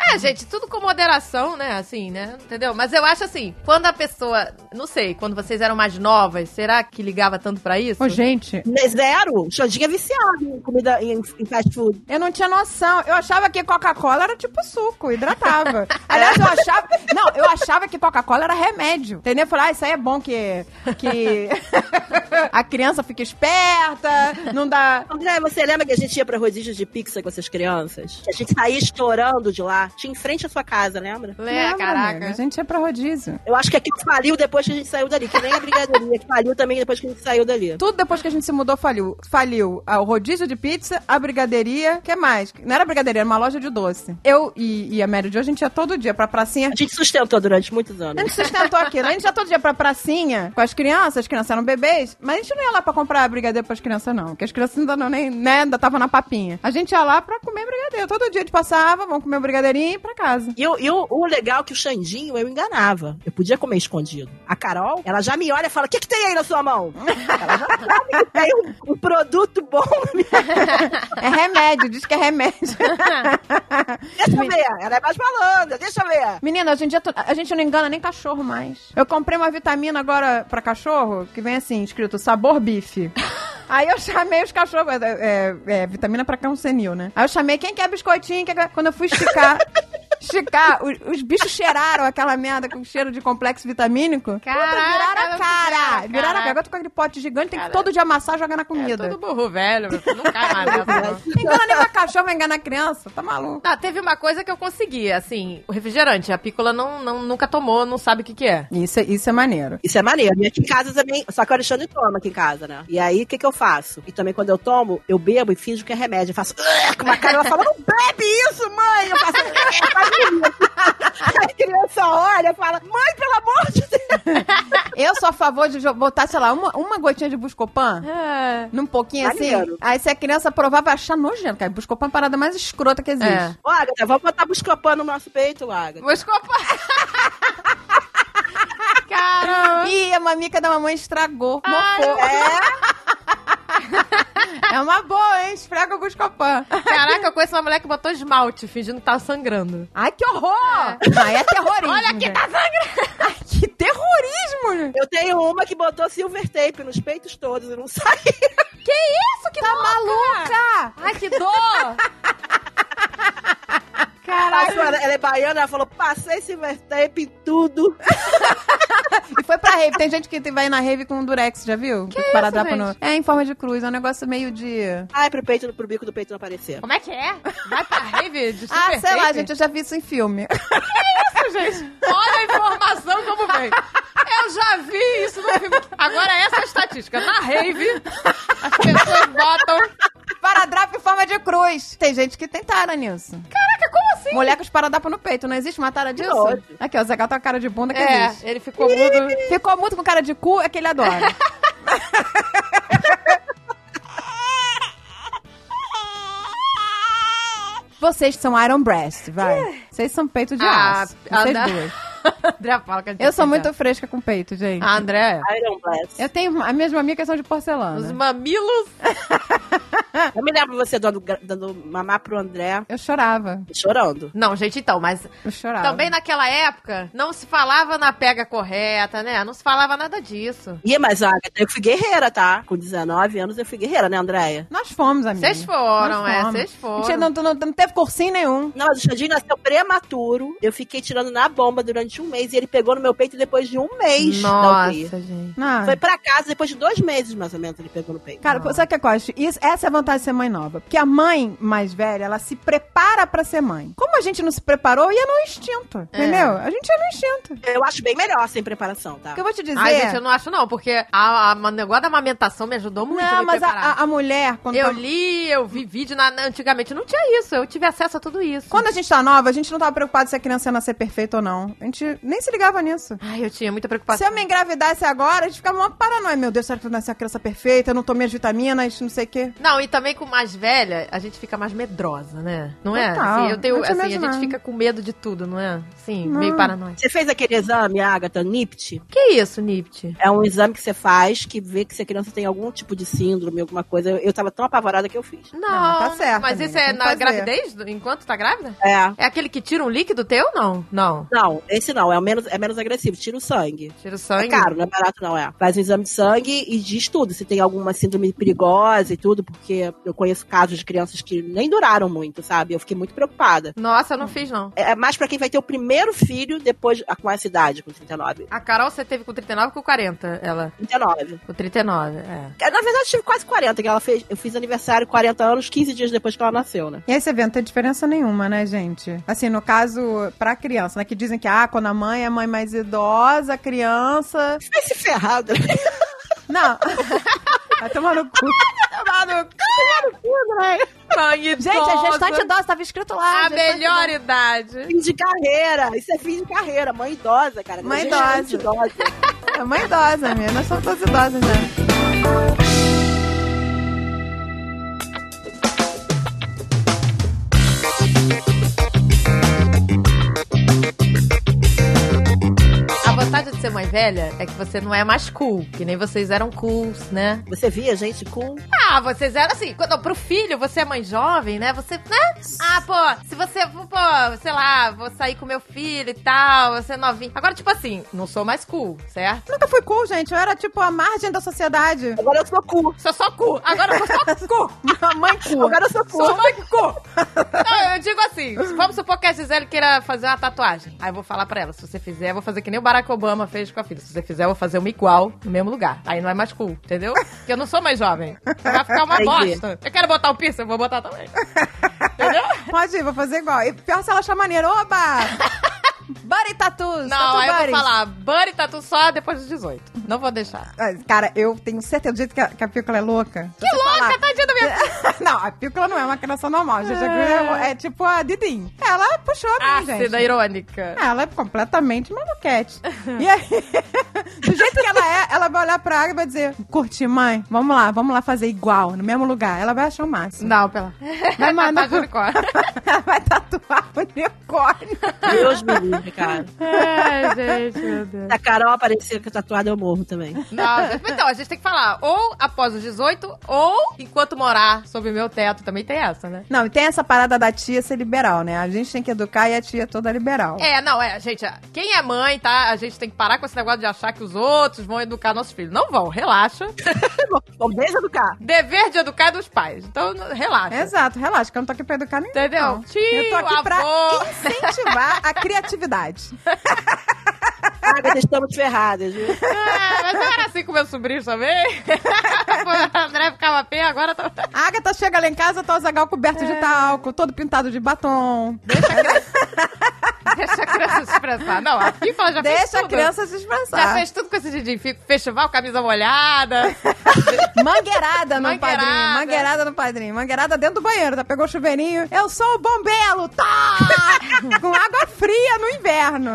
É, gente, tudo com moderação, né? Assim, né? Entendeu? Mas eu acho assim, quando a pessoa. Não sei, quando vocês eram mais novas, será que ligava tanto pra isso? Ô, gente, Zero. Xandinha é viciado em comida, em, em fast food. eu não tinha noção. Eu achava que Coca-Cola era tipo suco, hidratava. Aliás, eu achava. Não, eu achava que Coca-Cola era remédio. Entendeu? Eu falei, ah, isso aí é bom que. que a criança fica esperta, não dá. André, você lembra que a gente ia pra rodízios de pizza com essas crianças? Que a gente saía estourando de lá. Tinha em frente à sua casa, lembra? Lembra, caraca. amiga? A gente ia pra rodízio. Eu acho que aquilo faliu depois que a gente saiu dali. Que nem a brigadeirinha, que faliu também depois que a gente saiu dali. Tudo depois que a gente se mudou faliu. Faliu ah, o rodízio de pizza, a brigadeiria, o que mais? Não era brigadeiria, era uma loja de doce. Eu e, e a Mary Jo, a gente ia todo dia pra pracinha. A gente sustentou durante muitos A anos. gente sustentou aquilo. A gente ia todo dia pra pracinha com as crianças, as crianças eram bebês, mas a gente não ia lá pra comprar brigadeiro pras crianças, não. Porque as crianças ainda não nem, né, ainda estavam na papinha. A gente ia lá pra comer brigadeiro. Todo dia a gente passava, vamos comer o brigadeirinho e ir pra casa. E, o, e o, legal é que o Xandinho eu enganava. Eu podia comer escondido. A Carol, ela já me olha e fala: O que, que tem aí na sua mão? Ela já sabe que tem um, um produto bom. É remédio, diz que é remédio. Deixa eu ver. Ela é mais malandra, deixa eu ver. Menina, hoje em dia a gente não engana nem cachorro mais. Eu comprei uma vitamina agora pra cachorro que vem assim, escrito sabor bife. Aí eu chamei os cachorros, é, é, é, vitamina pra cão senil, né? Aí eu chamei quem quer biscoitinho, quem quer... quando eu fui esticar, esticar, os, os bichos cheiraram aquela merda com cheiro de complexo vitamínico. Puta, Caraca, viraram a cara, viraram a cara. Agora eu tô com aquele pote gigante, tem que todo dia amassar e jogar na É comida. tudo burro velho, meu filho. Não cai mais nessa, não. Engana nem uma cachorro, vai enganar criança, tá maluco. Não, teve uma coisa que eu consegui, assim, o refrigerante. A pícola não, não, nunca tomou, não sabe o que que é. Isso, é- isso é maneiro. Isso é maneiro. E aqui em casa também. Só que o Alexandre toma aqui em casa, né? E aí, o que, que eu faço? E também quando eu tomo, eu bebo e finjo que é remédio. Eu faço. Com uma cara, ela fala: Não bebe isso, mãe! Eu faço. A criança olha e fala: Mãe, pelo amor de Deus! Eu sou a favor de botar, sei lá, uma, uma gotinha de Buscopan. É. Num pouquinho assim. Maneiro. Aí se a criança provar, vai achar nojento, cara. Buscopan é a parada mais escrota que existe. É. Ô, Agatha, vamos botar buscopan no nosso peito, Agatha. Vou escopar. Caramba. Ih, a mamica da mamãe estragou. Ai. É uma boa, hein? Esfrega o Buscopan. Caraca, eu conheço uma mulher que botou esmalte, fingindo que tava sangrando. Ai, que horror! Aí é terrorismo. Olha aqui, gente. tá sangrando. Ai, que terrorismo. Eu tenho uma que botou silver tape nos peitos todos e não saiu. Que isso? Que Tá louca. maluca? Ai, que dor. Caraca. Ela, ela é baiana, ela falou: passei silver tape em tudo. Foi pra rave. Tem gente que vai na rave com um durex, já viu? Que isso, Paradrapo gente? no... É em forma de cruz. É um negócio meio de... Ai, pro peito, pro bico do peito não aparecer. Como é que é? Vai pra rave de super Ah, sei lá, tape? gente. Eu já vi isso em filme. isso, gente? Olha a informação como vem. Eu já vi isso no filme. Agora essa é a estatística. Na rave, as pessoas botam... Paradrapo em forma de cruz. Tem gente que tem tara nisso. Caraca, como assim? Mulher com os paradapos no peito. Não existe uma tara disso? Aqui, ó. O Zé Gato tem uma cara de bunda que É, existe. ele ficou mudo. Ficou muito com cara de cu, é que ele adora. Vocês são Iron Breast, vai. Vocês são peito de Ah, aço. Vocês duas. André fala que a gente Eu sou muito fresca com peito, gente. A André, Iron Blast. Eu tenho a mesma amiga que são de os porcelana. mamilos. Eu me lembro você dando, dando mamar pro André Eu chorava. chorando. Não, gente, então, mas Eu chorava. também naquela época não se falava na pega correta, né? Não se falava nada disso. Ih, mas Agatha, eu fui guerreira, tá? Com 19 anos eu fui guerreira, né, Andréia? Nós fomos, amiga. Vocês foram, Nós é, vocês foram. A gente não, não, não teve cursinho nenhum. Não, mas o Xandinho nasceu prematuro. Eu fiquei tirando na bomba durante um mês e ele pegou no meu peito depois de um mês da UTI. Nossa, gente. Não. Foi pra casa depois de dois meses, mais ou menos, ele pegou no peito. Cara, sabe o que é eu acho? Isso, essa é a vantagem de ser mãe nova. Porque a mãe mais velha, ela se prepara pra ser mãe. Como a gente não se preparou, ia no instinto. É. Entendeu? A gente ia no instinto. Eu acho bem melhor sem preparação, tá? Porque eu vou te dizer. Ai, gente, eu não acho não, porque a, a- o negócio da amamentação me ajudou muito a não, me mas a, a- a mulher, quando, Eu tá- li, eu vi vídeo, na, na- antigamente não tinha isso, eu tive acesso a tudo isso. quando a gente tá nova, a gente não tava preocupado se a criança ia nascer perfeita ou não. A gente nem se ligava nisso. Ai, eu tinha muita Se preocupação. eu me engravidasse agora, a gente ficava uma paranoia. Meu Deus, será que vai nascer a criança perfeita? Eu não tomei as vitaminas, não sei o quê. Não, e também com mais velha, a gente fica mais medrosa, né? Não é? Total, Assim, eu tenho, assim, a gente fica com medo de tudo, não é? Sim, Não. meio paranoia. Você fez aquele exame, Agatha, NIPT? Que isso, Nipt? É um exame que você faz que vê que se a criança tem algum tipo de síndrome, alguma coisa. Eu, eu tava tão apavorada que eu fiz. Não, Não, tá certo, mas isso é na fazer. gravidez? Enquanto tá grávida? É. É aquele que tira um líquido teu? Não, não. Não, esse não, é menos, é menos agressivo, tira o sangue. Tira o sangue. É caro, não é barato não, é. Faz um exame de sangue e diz tudo, se tem alguma síndrome perigosa e tudo, porque eu conheço casos de crianças que nem duraram muito, sabe? Eu fiquei muito preocupada. Nossa, eu não fiz, não. É mais pra quem vai ter o primeiro filho depois, com essa idade, com 39. A Carol, você teve com 39 ou com 40? Ela. 39. Com 39, é. Na verdade, eu tive quase 40, que ela fez. Eu fiz aniversário 40 anos, 15 dias depois que ela nasceu, né? E esse evento não tem diferença nenhuma, né, gente? Assim, no caso, pra criança, né? Que dizem que, ah, quando a mãe é mãe mais idosa, a criança. Vai se ferrar, André. Não. Vai tomar no cu. Tomar no cu, Mãe Gente, a gestante idosa, tava escrito lá. A melhor idosa. idade. Fim de carreira. Isso é fim de carreira. Mãe idosa, cara. Mãe Gestante idosa. É mãe idosa, amiga. Nós somos todas idosas, né? Velha é que você não é mais cool, que nem vocês eram cools, né? Você via gente com. Ah, vocês eram assim, quando, pro filho, você é mãe jovem, né? Você, né? Ah, pô, se você, pô, sei lá, vou sair com meu filho e tal, você é novinho. Agora, tipo assim, não sou mais cool, certo? Nunca fui cool, gente. Eu era tipo a margem da sociedade. Agora eu sou cu. Sou só cu. Agora eu sou só cu. Mãe cu. Agora eu sou cu. Sou mãe cu. Não, eu digo assim, vamos supor que a Gisele queira fazer uma tatuagem. Aí eu vou falar pra ela, se você fizer, eu vou fazer que nem o Barack Obama fez com a filha. Se você fizer, eu vou fazer uma igual no mesmo lugar. Aí não é mais cool, entendeu? Porque eu não sou mais jovem. Vai ficar uma bosta. Eu quero botar o piercing, eu vou botar também. Entendeu? Pode ir, vou fazer igual. E pior se ela achar maneiro. Oba! Buddy Tattoos. Não, tatu aí eu vou buddies. falar, buddy tatu só depois dos 18. Não vou deixar. Ah, Cara, eu tenho certeza do jeito que a, que a Pícola é louca. Que louca, tadinha da minha Não, a Pícola não é uma criança normal, gente. É, é tipo a Didim. Ela puxou a mim, gente. Ácida, irônica. Ela é completamente maluquete. E aí, do jeito que ela é, ela vai olhar pra água e vai dizer: Curti, mãe, vamos lá, vamos lá fazer igual, no mesmo lugar. Ela vai achar o máximo. Não, pela. Vai mandar Tá ela vai tatuar o unicórnio. Deus me livre, cara. Ai, gente, meu Deus. Se a Carol aparecer com a tatuada, eu morro também. Não, gente, então, a gente tem que falar ou após os 18 ou enquanto morar sob o meu teto. Também tem essa, né? Não, e tem essa parada da tia ser liberal, né? A gente tem que educar e a tia é toda liberal. É, não, é, gente, quem é mãe, tá? A gente tem que parar com esse negócio de achar que os outros vão educar nossos filhos. Não vão, relaxa. Vamos deseducar. Dever de educar é dos pais. Então, relaxa. Exato, relaxa, que eu não tô aqui pra educar ninguém. Entendeu? não. Tio, eu tô aqui pra avô. incentivar a criatividade verdade. Agatha, estamos ferradas, viu? É, mas eu era assim com meus sobrinhos também. o André ficava pé, agora tá... A Agatha chega lá em casa, tá o Zagal coberto de talco, todo pintado de batom. Deixa a criança se expressar. Não, a FIFA já fez Deixa a tudo. criança se Já expressar. fez tudo com esse Didi. Festival, camisa molhada. Mangueirada no Mangueirada. padrinho. Mangueirada no padrinho. Mangueirada dentro do banheiro, tá? Pegou o chuveirinho. Eu sou o bombelo, tá? Com água fria no inverno.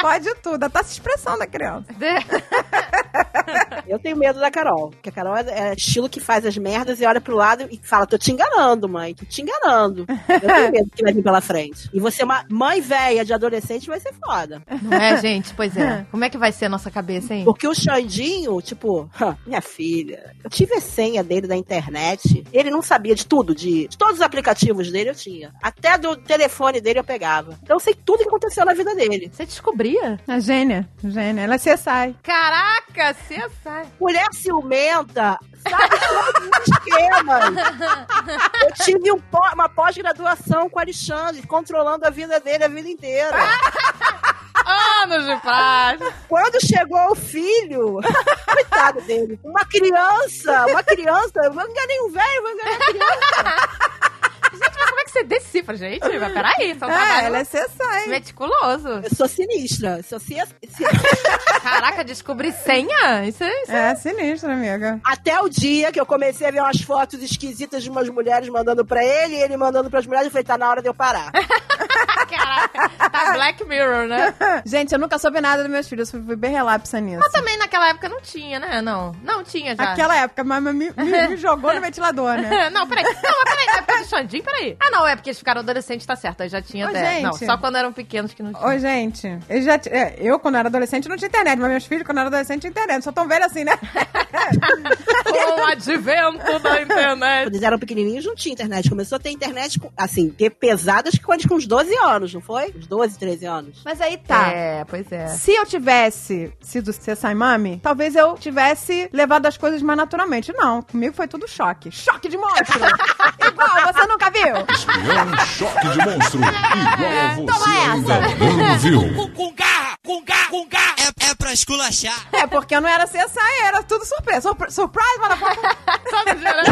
Pode tudo. Tá se expressando a criança. Eu tenho medo da Carol. Porque a Carol é, é estilo que faz as merdas e olha pro lado e fala: tô te enganando, mãe, tô te enganando. Eu tenho medo que vai vir pela frente. E você, uma mãe velha de adolescente, vai ser foda. Não é, gente? Pois é. Como é que vai ser a nossa cabeça, hein? Porque o Xandinho, tipo, "Hã, minha filha, eu tive a senha dele da internet. Ele não sabia de tudo, de, de todos os aplicativos dele eu tinha. Até do telefone dele eu pegava. Então eu sei tudo que aconteceu na vida dele. Você descobria? A gênia. Gênia. Ela se sai. Caraca, sai. Mulher ciumenta, sabe todos os esquemas. Eu tive um pó- uma pós-graduação com o Alexandre, controlando a vida dele a vida inteira. Anos de paz. Quando chegou o filho, coitado dele, uma criança, uma criança, eu vou enganar um velho, vou enganar uma criança. Você decifra, gente? Mas peraí, isso é É, ela é sai. meticuloso. Eu sou sinistra, eu sou ci- Caraca, descobrir senha? Isso é... Isso é... É sinistra, amiga. Até o dia que eu comecei a ver umas fotos esquisitas de umas mulheres mandando pra ele, e ele mandando pras mulheres, eu falei, tá na hora de eu parar. Caraca, tá Black Mirror, né? Gente, eu nunca soube nada dos meus filhos. Fui, fui bem relapsa nisso. Mas também naquela época não tinha, né? Não, não tinha já. Naquela época, mas me, me- me jogou no ventilador, né? Não, peraí. Não, mas peraí. Na época do Xandinho, peraí. Ah, não, é porque eles ficaram adolescentes, tá certo. Aí já tinha Ô, até. gente. Não, só quando eram pequenos que não tinha. Ô, gente, eu, já, t- é, eu, quando era adolescente, não tinha internet, mas meus filhos, quando eram adolescente, tinha internet. Só tão velho assim, né? Com o advento da internet. Quando eles eram pequenininhos, não tinha internet. Começou a ter internet, assim, ter pesadas que quando com uns 12 anos, não foi? Uns 12, 13 anos. Mas aí tá. É, pois é. Se eu tivesse sido Cessai Mami, talvez eu tivesse levado as coisas mais naturalmente. Não, comigo foi tudo choque. Choque de monstro! Igual, você nunca viu? Espião choque de monstro. Igual você Toma ainda não viu. com, com garra, com garra, com garra. É, é pra esculachar. É, porque eu não era Cessai, era tudo surpresa. Surpri- surprise, motherfucker! Todo dia, né?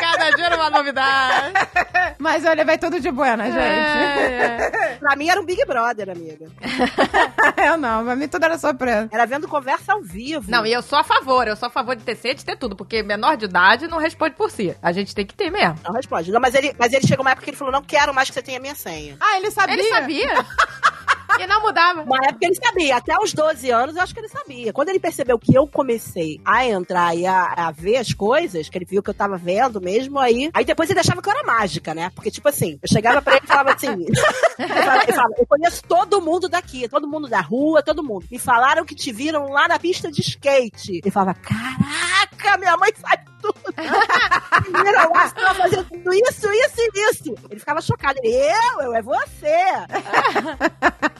Cada dia era uma novidade. Mas eu levei tudo de buena, gente. É, é. Pra mim era um Big Brother, amiga. eu não, pra mim tudo era surpresa. Era vendo conversa ao vivo. Não, e eu sou a favor, eu sou a favor de ter sede, de ter tudo, porque menor de idade não responde por si. A gente tem que ter mesmo. Não responde. Não, mas ele, mas ele chegou uma época que ele falou: não quero mais que você tenha minha senha. Ah, ele sabia? Ele sabia? E não mudava. Uma época ele sabia, até os 12 anos eu acho que ele sabia. Quando ele percebeu que eu comecei a entrar e a, a ver as coisas, que ele viu que eu tava vendo mesmo, aí. Aí depois ele achava que eu era mágica, né? Porque, tipo assim, eu chegava pra ele e falava assim. eu, falava, eu, falava, eu conheço todo mundo daqui, todo mundo da rua, todo mundo. Me falaram que te viram lá na pista de skate. Ele falava: Caraca, minha mãe sabe tudo. Acho que tava fazendo tudo isso, isso e isso. Ele ficava chocado. Eu? Eu é você.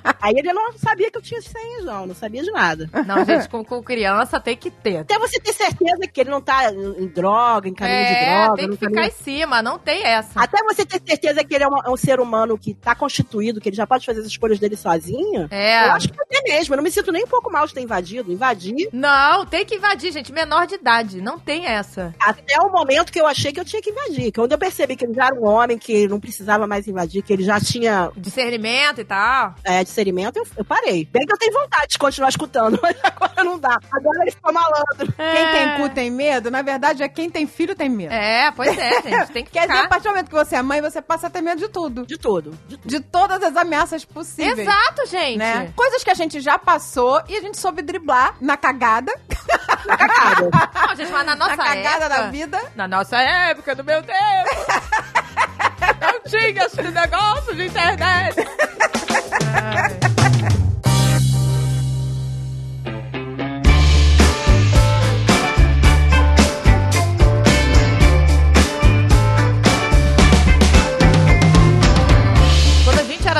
Aí ele não sabia que eu tinha senhas, não. Não sabia de nada. Não, gente, com, com criança tem que ter. Até você ter certeza que ele não tá em, droga, em caminho de É, droga. tem que ficar caminho- em cima, não tem essa. Até você ter certeza que ele é um, é um ser humano que tá constituído, que ele já pode fazer as escolhas dele sozinho. É. Eu acho que até mesmo. Eu não me sinto nem um pouco mal de ter invadido. Invadir Não, tem que invadir, gente. Menor de idade, não tem essa. até o momento que eu achei que eu tinha que invadir. Quando eu percebi que ele já era um homem, que não precisava mais invadir, que ele já tinha Discernimento e tal. é, discernimento, eu, eu parei. Bem que eu tenho vontade de continuar escutando, mas agora não dá. Agora ele ficou malandro. Quem tem cu tem medo, na verdade é quem tem filho tem medo. É, pois é, gente. Tem que Quer dizer, a ficar. partir do momento que você é mãe, você passa a ter medo de tudo. De tudo. De tudo. De todas as ameaças possíveis. Exato, gente. Né? Coisas que a gente já passou e a gente soube driblar na cagada. Na cagada. Não, gente, mas na nossa na cagada época... da vida. Na nossa época, do meu tempo. Não tinha esse negócio de internet.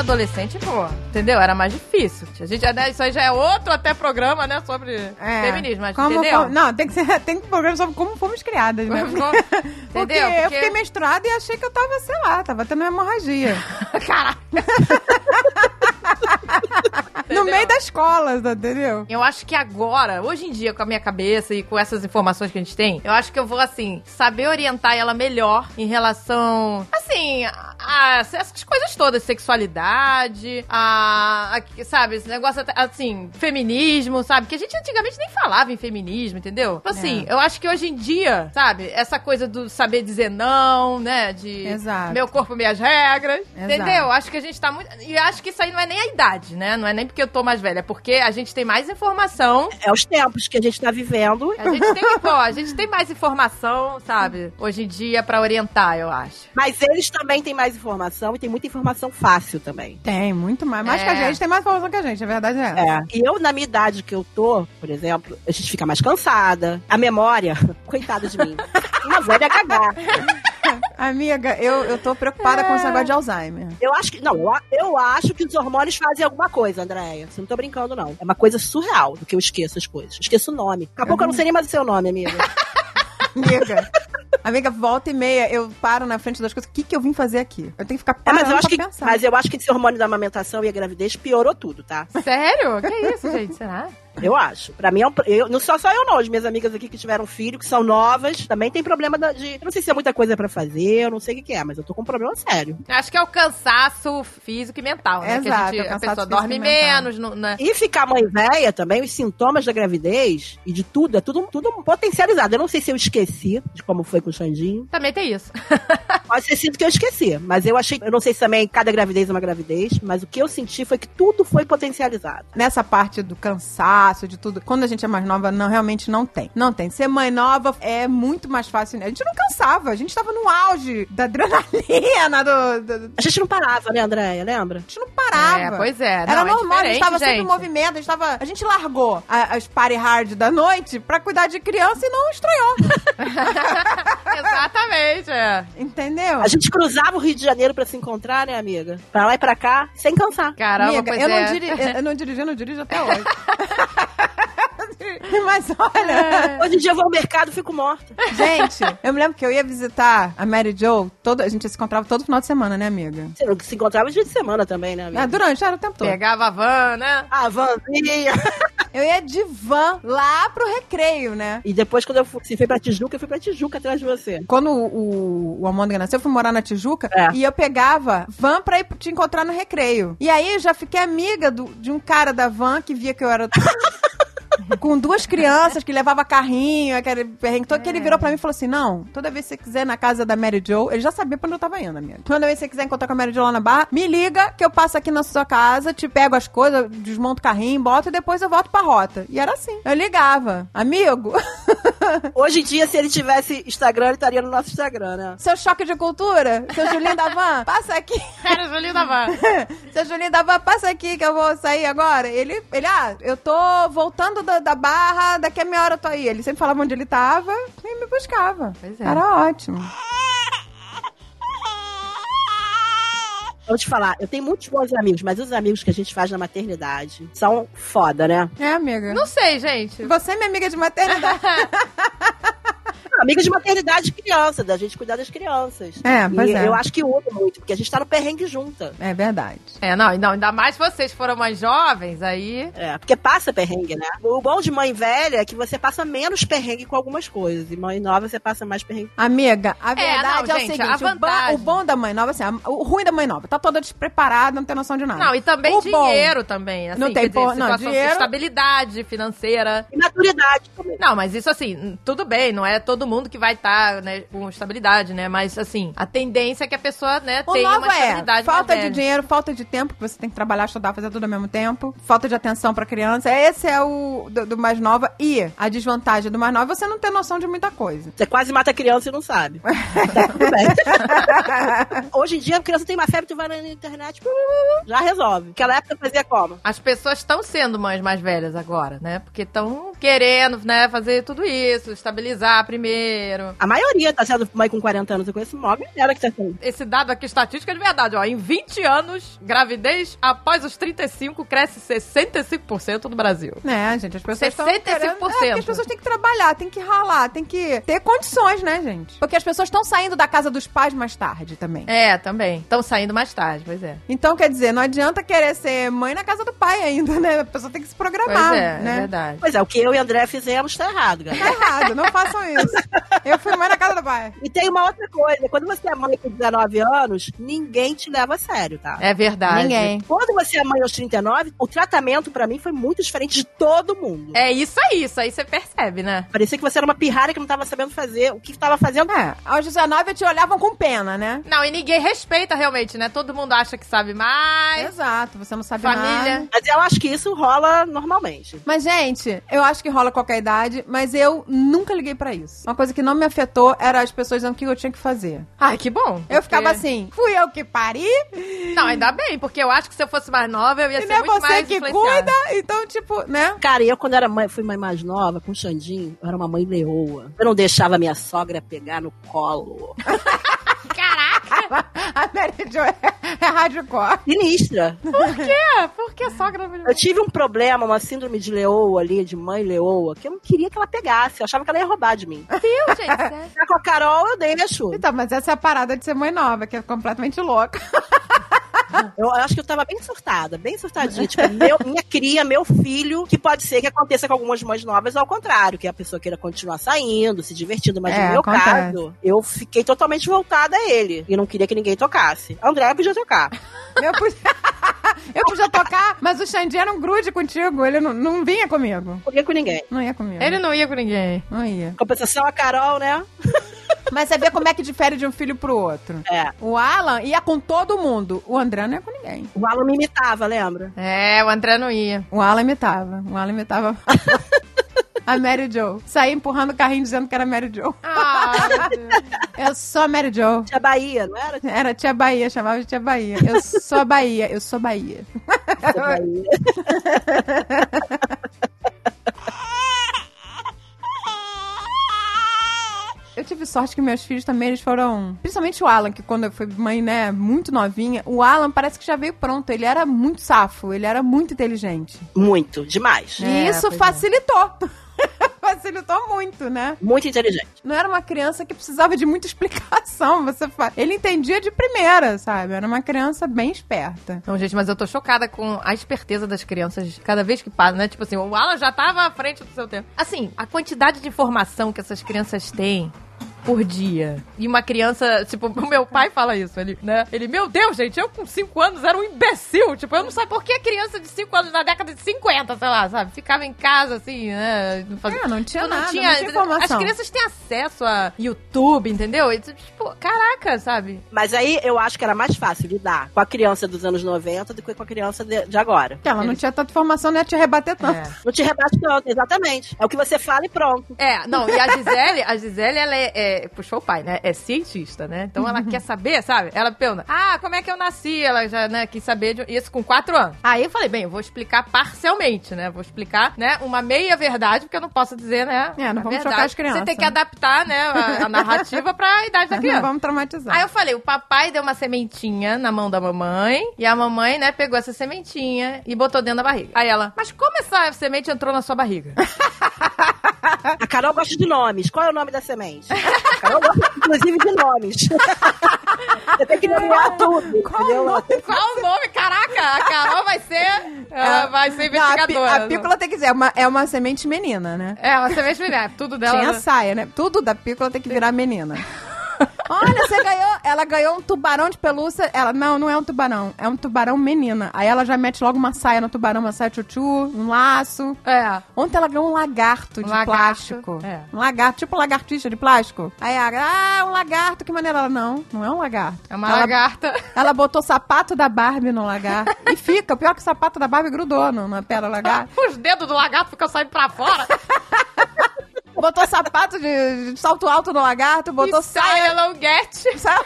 adolescente, pô, entendeu? Era mais difícil. A gente, já- isso aí já é outro até programa, né, sobre É. feminismo, mas Como entendeu? fo- Não, tem que ser. Tem um programa sobre como fomos criadas, né? Como- Porque Entendeu? eu Porque- fiquei menstruada e achei que eu tava, sei lá, tava tendo uma hemorragia. Caralho. No meio da escola, entendeu? Eu acho que agora, hoje em dia, com a minha cabeça e com essas informações que a gente tem, eu acho que eu vou, assim, saber orientar ela melhor em relação, assim, a, a essas coisas todas, sexualidade, a, a- sabe, esse negócio, assim, feminismo, sabe? Que a gente antigamente nem falava em feminismo, entendeu? Tipo Assim, eu acho que hoje em dia, sabe, essa coisa do saber dizer não, né, de Exato. meu corpo, minhas regras, Exato. entendeu? Acho que a gente tá muito... E acho que isso aí não é nem a idade, né? Não é nem porque eu tô mais velha, é porque a gente tem mais informação É os tempos que a gente tá vivendo. a gente tem, pô, a gente tem mais informação, sabe? Hoje em dia pra orientar, eu acho. Mas eles também têm mais informação e tem muita informação fácil também. Tem, muito mais. Mais É. que a gente, tem mais informação que a gente, a verdade é. É. E eu, na minha idade que eu tô, por exemplo, a gente fica mais cansada. A memória, coitada de mim. Uma velha cagar. Amiga, eu, eu tô preocupada com esse negócio de Alzheimer. Eu acho que. Não, eu, eu acho que os hormônios fazem alguma coisa, Andréia. Você não tô brincando, não. É uma coisa surreal do que eu esqueço as coisas. Esqueço o nome. Daqui a pouco eu não sei nem mais o seu nome, amiga. Amiga. Amiga, volta e meia, eu paro na frente das coisas. O que, que eu vim fazer aqui? Eu tenho que ficar É, parando mas eu acho pra que. pensar. Mas eu acho que esse hormônio da amamentação e a gravidez piorou tudo, tá? Sério? Que isso, gente? Será? Eu acho. Pra mim é um. Eu, não só só eu, não. As minhas amigas aqui que tiveram filho, que são novas, também tem problema de. Eu não sei se é muita coisa pra fazer, eu não sei o que, que é, mas eu tô com um problema sério. Acho que é o cansaço físico e mental, né? que a, Exato, gente, é a pessoa dorme e mental. menos, no- né? E ficar mãe velha também, os sintomas da gravidez e de tudo, é tudo, tudo potencializado. Eu não sei se eu esqueci de como foi com o Xandinho. Também tem isso. Pode ser sido que eu esqueci, mas eu achei. Eu não sei se também cada gravidez é uma gravidez, mas o que eu senti foi que tudo foi potencializado. Nessa parte do cansaço, de tudo. Quando a gente é mais nova, não, realmente não tem. Não tem. Ser mãe nova é muito mais fácil. né? A gente não cansava. A gente tava no auge da adrenalina, do, do- A gente não parava, né, Andréia? Lembra? A gente não parava. É, pois é. Não, Era é normal, a gente tava sempre em gente. movimento, a gente, tava, a gente largou a- as party hard da noite pra cuidar de criança e não estranhou. Exatamente, é. Entendeu? A gente cruzava o Rio de Janeiro pra se encontrar, né, amiga? Pra lá e pra cá, sem cansar. Caramba, Amiga, pois eu, é. não diri, eu não dirigi, eu não dirijo até hoje. Mas olha, Hoje em dia eu vou ao mercado e fico morta. gente, eu me lembro que eu ia visitar a Mary Jo, todo, a gente se encontrava todo final de semana, né, amiga? Você não se encontrava dia de semana também, né, amiga? Ah, durante, era o tempo todo. Pegava a van, né? Ah, vanzinha. Eu ia de van lá pro recreio, né? E depois, quando eu fui, você foi pra Tijuca, eu fui pra Tijuca atrás de você. Quando o, o, o Almôndega nasceu, eu fui morar na Tijuca É. e eu pegava van pra ir te encontrar no recreio. E aí eu já fiquei amiga do- de um cara da van que via que eu era com duas crianças que levava carrinho, aquele perrengue todo, que ele virou pra mim e falou assim: não, toda vez que você quiser ir na casa da Mary Jo, ele já sabia pra onde eu tava indo, amiga. Toda vez que você quiser encontrar com a Mary Jo lá na barra, me liga que eu passo aqui na sua casa, te pego as coisas, desmonto o carrinho, boto e depois eu volto pra rota. E era assim. Eu ligava, amigo, Hoje em dia, se ele tivesse Instagram, ele estaria no nosso Instagram, né? seu choque de cultura, seu Julinho da Van, passa aqui. Era o Julinho da Van. Seu Julinho da Van, passa aqui que eu vou sair agora. Ele, ele ah, eu tô voltando da, da barra, daqui a meia hora eu tô aí. Ele sempre falava onde ele tava e me buscava. Pois é. Era ótimo. Vou te falar, eu tenho muitos bons amigos, mas os amigos que a gente faz na maternidade são foda, né? É, amiga. Não sei, gente. Você é minha amiga de maternidade. Amiga de maternidade de criança, da gente cuidar das crianças. É, pois e é. eu acho que une muito, porque a gente tá no perrengue junta. é verdade. É, não, não, ainda mais vocês foram mais jovens, aí. É, porque passa perrengue, né? O bom de mãe velha é que você passa menos perrengue com algumas coisas. E mãe nova você passa mais perrengue. Amiga, a verdade é, não, o gente, seguinte: a o, vantagem- o bom da mãe nova, assim, a- o ruim da mãe nova, tá toda despreparada, não tem noção de nada. Não, e também O bom- dinheiro também. Assim, Não tem dizer, por- não, dinheiro- Estabilidade financeira. E maturidade também. Não, mas isso assim, tudo bem, não é todo mundo que vai estar, né, com estabilidade, né? Mas assim, a tendência é que a pessoa, né, O tenha novo uma é estabilidade falta mais de dinheiro, falta de tempo, que você tem que trabalhar, estudar, fazer tudo ao mesmo tempo. Falta de atenção pra criança. Esse é o do, do mais nova. E a desvantagem do mais nova é você não ter noção de muita coisa. Você quase mata a criança e não sabe. tá tudo bem. Hoje em dia, a criança tem uma febre, tu vai na internet, já resolve. Naquela época fazia como? As pessoas estão sendo mães mais velhas agora, né? Porque estão querendo, né, fazer tudo isso, estabilizar primeiro. A maioria tá sendo mãe com 40 anos. Eu conheço uma galera que tá sendo. Esse dado aqui, estatística é de verdade, ó. Em 20 anos, gravidez após os 35 cresce 65% no Brasil. É, gente, as pessoas estão 65%. querendo... É, porque as pessoas têm que trabalhar, têm que ralar, têm que ter condições, né, gente? Porque as pessoas estão saindo da casa dos pais mais tarde também. É, também. Estão saindo mais tarde, pois é. Então, quer dizer, não adianta querer ser mãe na casa do pai ainda, né? A pessoa tem que se programar, Pois é, é né? verdade. Pois é, o que eu e o André fizemos tá errado, galera. Tá errado, não façam isso. Eu fui mãe na casa do pai. E tem uma outra coisa, quando você é mãe com 19 anos, ninguém te leva a sério, tá? É verdade. Ninguém. Quando você é mãe aos 39, o tratamento pra mim foi muito diferente de todo mundo. É isso aí, isso aí você percebe, né? Parecia que você era uma pirralha que não tava sabendo fazer o que tava fazendo. É, aos 19 te olhavam com pena, né? Não, e ninguém respeita realmente, né? Todo mundo acha que sabe mais. Exato, você não sabe Família. nada. Mas eu acho que isso rola normalmente. Mas, gente, eu acho que rola qualquer idade, mas eu nunca liguei pra isso. Uma coisa que não me afetou era as pessoas dizendo o que eu tinha que fazer. Ai, que bom. Eu porque- ficava assim, fui eu que pari, Não, ainda bem, porque eu acho que se eu fosse mais nova, eu ia e ser não é muito você mais que influenciada. cuida, então, tipo, né? Cara, eu quando era mãe, fui mãe mais nova, com o Xandinho, eu era uma mãe leoa. Eu não deixava minha sogra pegar no colo. A Mary Jo é, é hardcore. Sinistra. Por quê? Por que sogra... Eu tive um problema, uma síndrome de leoa ali, de mãe leoa, que eu não queria que ela pegasse. Eu achava que ela ia roubar de mim. Deus, gente. Tá com a Carol, eu deixo. Então, mas essa é a parada de ser mãe nova, que é completamente louca. Eu, acho que eu tava bem surtada, bem surtadinha. Tipo, meu- minha cria, meu filho, que pode ser que aconteça com algumas mães novas ao contrário, que a pessoa queira continuar saindo, se divertindo. Mas É, no meu acontece. caso, eu fiquei totalmente voltada a ele. E não queria que ninguém tocasse. A Andréia podia tocar. Eu podia, eu podia tocar, mas o Xandi era um grude contigo, ele não, não vinha comigo. Não queria com ninguém. Não ia comigo. Ele não ia com ninguém. Não ia. Compensação, a Carol, né? Mas você vê como é que difere de um filho pro outro. É. O Alan ia com todo mundo. O André não ia com ninguém. O Alan me imitava, lembra? É, o André não ia. O Alan imitava. O Alan imitava a Mary Jo. Saía empurrando o carrinho dizendo que era Mary Jo. Ah. Eu sou a Mary Jo. Tia Bahia, não era? Era Tia Bahia, chamava de Tia Bahia. Eu sou a Bahia, eu sou Bahia. Tia Bahia. sorte que meus filhos também, eles foram... Principalmente o Alan, que quando eu fui mãe, né, muito novinha, o Alan parece que já veio pronto. Ele era muito safo, ele era muito inteligente. Muito, demais. E É, isso é. facilitou. facilitou muito, né? Muito inteligente. Não era uma criança que precisava de muita explicação. Você fa... Ele entendia de primeira, sabe? Era uma criança bem esperta. Não, gente, mas eu tô chocada com a esperteza das crianças cada vez que passa, né? Tipo assim, o Alan já tava à frente do seu tempo. Assim, a quantidade de informação que essas crianças têm por dia. E uma criança, tipo, o meu pai fala isso, ele, né? Ele, meu Deus, gente, eu com 5 anos era um imbecil. Tipo, eu não sei por que a criança de 5 anos na década de 50, sei lá, sabe? Ficava em casa, assim, né? Não, fazia, É, não tinha tipo, nada, não tinha informação. As crianças têm acesso a YouTube, entendeu? E, tipo, caraca, sabe? Mas aí eu acho que era mais fácil lidar com a criança dos anos 90 do que com a criança de, de agora. Ela não tinha tanta informação, não ia te rebater tanto. É. Não te rebate tanto, exatamente. É o que você fala e pronto. É, não, e a Gisele, a Gisele, ela é, é- puxou o pai, né? É cientista, né? Então ela quer saber, sabe? Ela pergunta, ah, como é que eu nasci? Ela já, né, quis saber de- isso com quatro anos. Aí eu falei, bem, eu vou explicar parcialmente, né? Vou explicar, né, uma meia verdade, porque eu não posso dizer, né? É, não vamos verdade. chocar as crianças. Você tem que adaptar, né, a, a narrativa pra idade da Não criança. vamos traumatizar. Aí eu falei, o papai deu uma sementinha na mão da mamãe e a mamãe, né, pegou essa sementinha e botou dentro da barriga. Aí ela, mas como essa semente entrou na sua barriga? A Carol gosta de nomes. Qual é o nome da semente? A Carol gosta, inclusive, de nomes. Você tem que nomear tudo, Qual entendeu? nome? Qual o nome? Caraca, a Carol vai ser. Ela vai ser Não, a, investigadora. a pícola tem que dizer, é uma, é uma semente menina, né? É, uma semente menina. Tudo dela. Tinha né? saia, né? Tudo da pícola tem que virar menina. Olha, você ganhou. Ela ganhou um tubarão de pelúcia. Ela, não, não é um tubarão. É um tubarão menina. Aí ela já mete logo uma saia no tubarão, uma saia tchutchu, um laço. É. Ontem ela ganhou um lagarto de lagarto, plástico. é. Um lagarto, tipo lagartixa de plástico. Aí a ah, um lagarto, que maneira. Ela, não, não é um lagarto. É uma ela, lagarta. Ela botou sapato da Barbie no lagarto. e fica, pior que o sapato da Barbie grudou no, na pele do lagarto. Os dedos do lagarto ficam saindo pra fora. Botou sapato de, de salto alto no lagarto, botou e saia. saia longuete. saia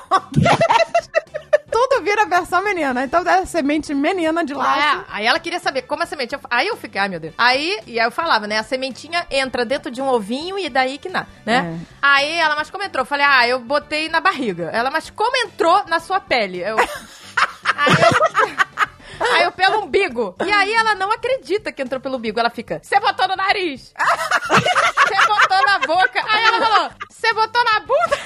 Tudo vira versão menina. Então é semente menina de laço. É, aí ela queria saber como a semente. Aí eu fiquei, ai meu Deus. Aí, e aí eu falava, né? A sementinha entra dentro de um ovinho e daí que nada, né? Aí ela, mas como entrou? Eu falei, ah, eu botei na barriga. Ela, mas como entrou na sua pele? Eu. aí eu. Aí eu pelo umbigo. E aí ela não acredita que entrou pelo umbigo. Ela fica, você botou no nariz. Você botou na boca. Aí ela falou, você botou na bunda.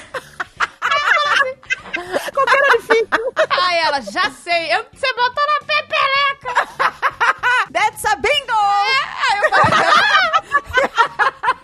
Qualquer orifício. Aí ela, já sei. Eu- Você botou na pepereca. That's a bingo! Aí eu falei!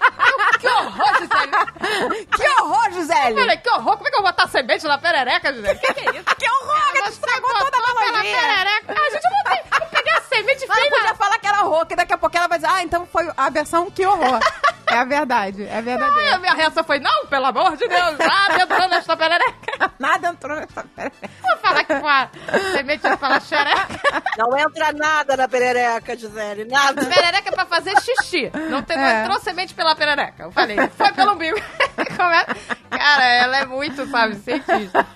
que horror, Gisele. Que horror, Gisele! falei, que horror. Como é que eu vou botar semente na perereca, Gisele? Que que é isso? Que horror! Ela, estragou toda a analogia! perereca. Ah, gente, eu botei. Eu peguei a semente e Ela podia falar que era horror, que daqui a pouco ela vai dizer, ah, então foi a versão que horror. é a verdade, é Aí a verdadeiro. minha reação foi, não, pelo amor de Deus, nada entrou nesta perereca. Nada entrou nessa perereca. Vou falar que foi a semente pela xereca. Não entra nada na perereca, Gisele. Nada. Perereca é pra fazer xixi. Não, tem, não É. entrou semente pela perereca. Eu falei, foi pelo umbigo. Como é? Cara, ela é muito, sabe, cientista.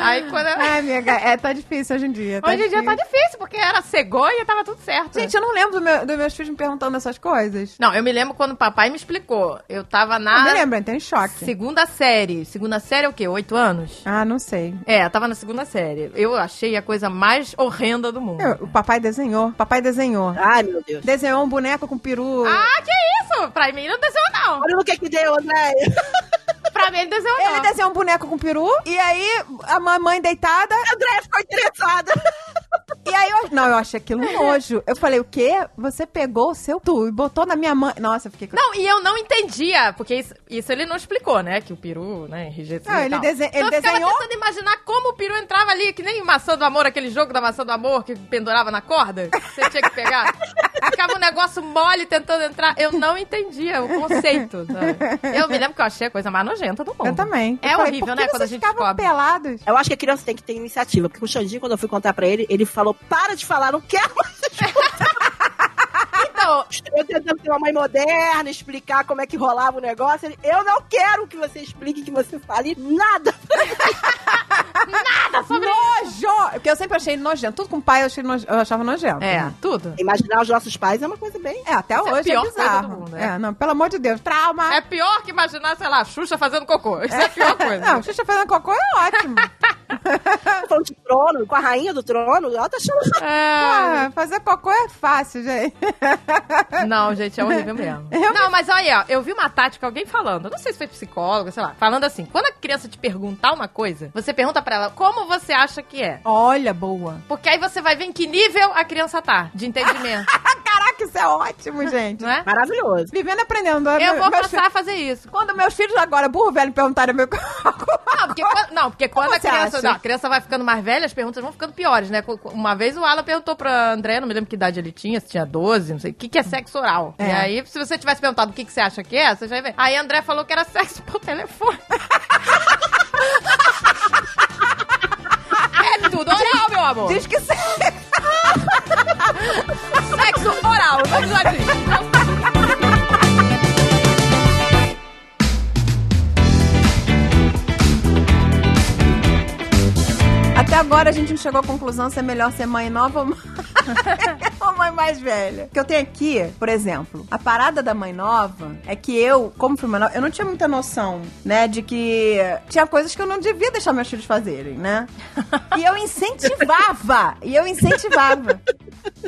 Aí quando eu... Ai, amiga, é, tá difícil hoje em dia. Tá Hoje em dia tá difícil, porque era cegonha e tava tudo certo. Gente, eu não lembro do meu- dos meus filhos me perguntando essas coisas. Não, eu me lembro quando o papai me explicou. Eu tava na me lembro, então em choque. segunda série. Segunda série é o quê? Oito anos? Ah, não sei. É, eu tava na segunda série. Eu achei a coisa mais horrenda do mundo. Eu- o papai desenhou, o papai desenhou. Ai, meu Deus. Desenhou um boneco com peru. Ah, que isso? Pra mim não desenhou, não. Olha no que que deu, André. Pra mim ele desenhou, Ele não. desenhou um boneco com peru, e aí a mamãe deitada, André ficou interessada. E aí eu... Não, eu achei aquilo um nojo. Eu falei, o quê? Você pegou o seu tu e botou na minha mãe... Nossa, eu fiquei... com- Não, e eu não entendia, porque isso, isso ele não explicou, né? Que o peru, né, enrijeceu Não, e ele tal. desen- Então ele eu ficava desenhou- tentando imaginar como o peru entrava ali, que nem maçã do amor, aquele jogo da maçã do amor que pendurava na corda, que você tinha que pegar. Ficava um negócio mole tentando entrar. Eu não entendia o conceito, sabe? Eu me lembro que eu achei a coisa mais nojenta do mundo. Eu também. É Eu falei, horrível, que né, quando a gente ficavam descobre. pelados. Eu acho que a criança tem que ter iniciativa, porque o Xandinho, quando eu fui contar pra ele, ele falou, para de falar, não quero mais. Então, Eu tentando ser uma mãe moderna, explicar como é que rolava o negócio. Eu não quero que você explique, que você fale nada. Nojo! Porque eu sempre achei nojento. Tudo com pai eu, achei noje- eu achava nojento. é, tudo. Imaginar os nossos pais é uma coisa bem... É, até Isso é hoje é, pior coisa bizarro. do mundo, né? É, não, pelo amor de Deus. Trauma. É pior que imaginar, sei lá, a Xuxa fazendo cocô. Isso é a pior coisa. Não, Xuxa fazendo cocô é ótimo. Falando de trono, com a rainha do trono, ela tá achando... É, Ah, fazer cocô é fácil, gente. Não, gente, é horrível mesmo. Não, mas olha, eu vi uma tática, alguém falando, não sei se foi psicólogo, sei lá, falando assim, quando a criança te perguntar uma coisa, você pergunta pra ela como você acha que é. Olha, boa. Porque aí você vai ver em que nível a criança tá, de entendimento. Caraca, isso é ótimo, gente. Não é? Maravilhoso. Vivendo e aprendendo. Eu vou Meus passar a fazer isso. Quando meus filhos agora, burro velho, perguntarem meu. Não, porque quando, não, porque quando a criança, não, a criança vai ficando mais velha, as perguntas vão ficando piores, né? Uma vez o Alan perguntou pra André, não me lembro que idade ele tinha, se tinha 12, não sei, o que, que é sexo oral. É. E aí, se você tivesse perguntado o que, que você acha que é, você já ia ver. Aí André falou que era sexo por telefone. é tudo oral, meu amor. Diz que sim. Sexo oral, não já disse. Até agora a gente não chegou à conclusão se é melhor ser mãe nova ou ou mãe mais velha. O que eu tenho aqui, por exemplo, a parada da mãe nova é que eu, como fui mãe nova, eu não tinha muita noção, né, de que tinha coisas que eu não devia deixar meus filhos fazerem, né? E eu incentivava, e eu incentivava.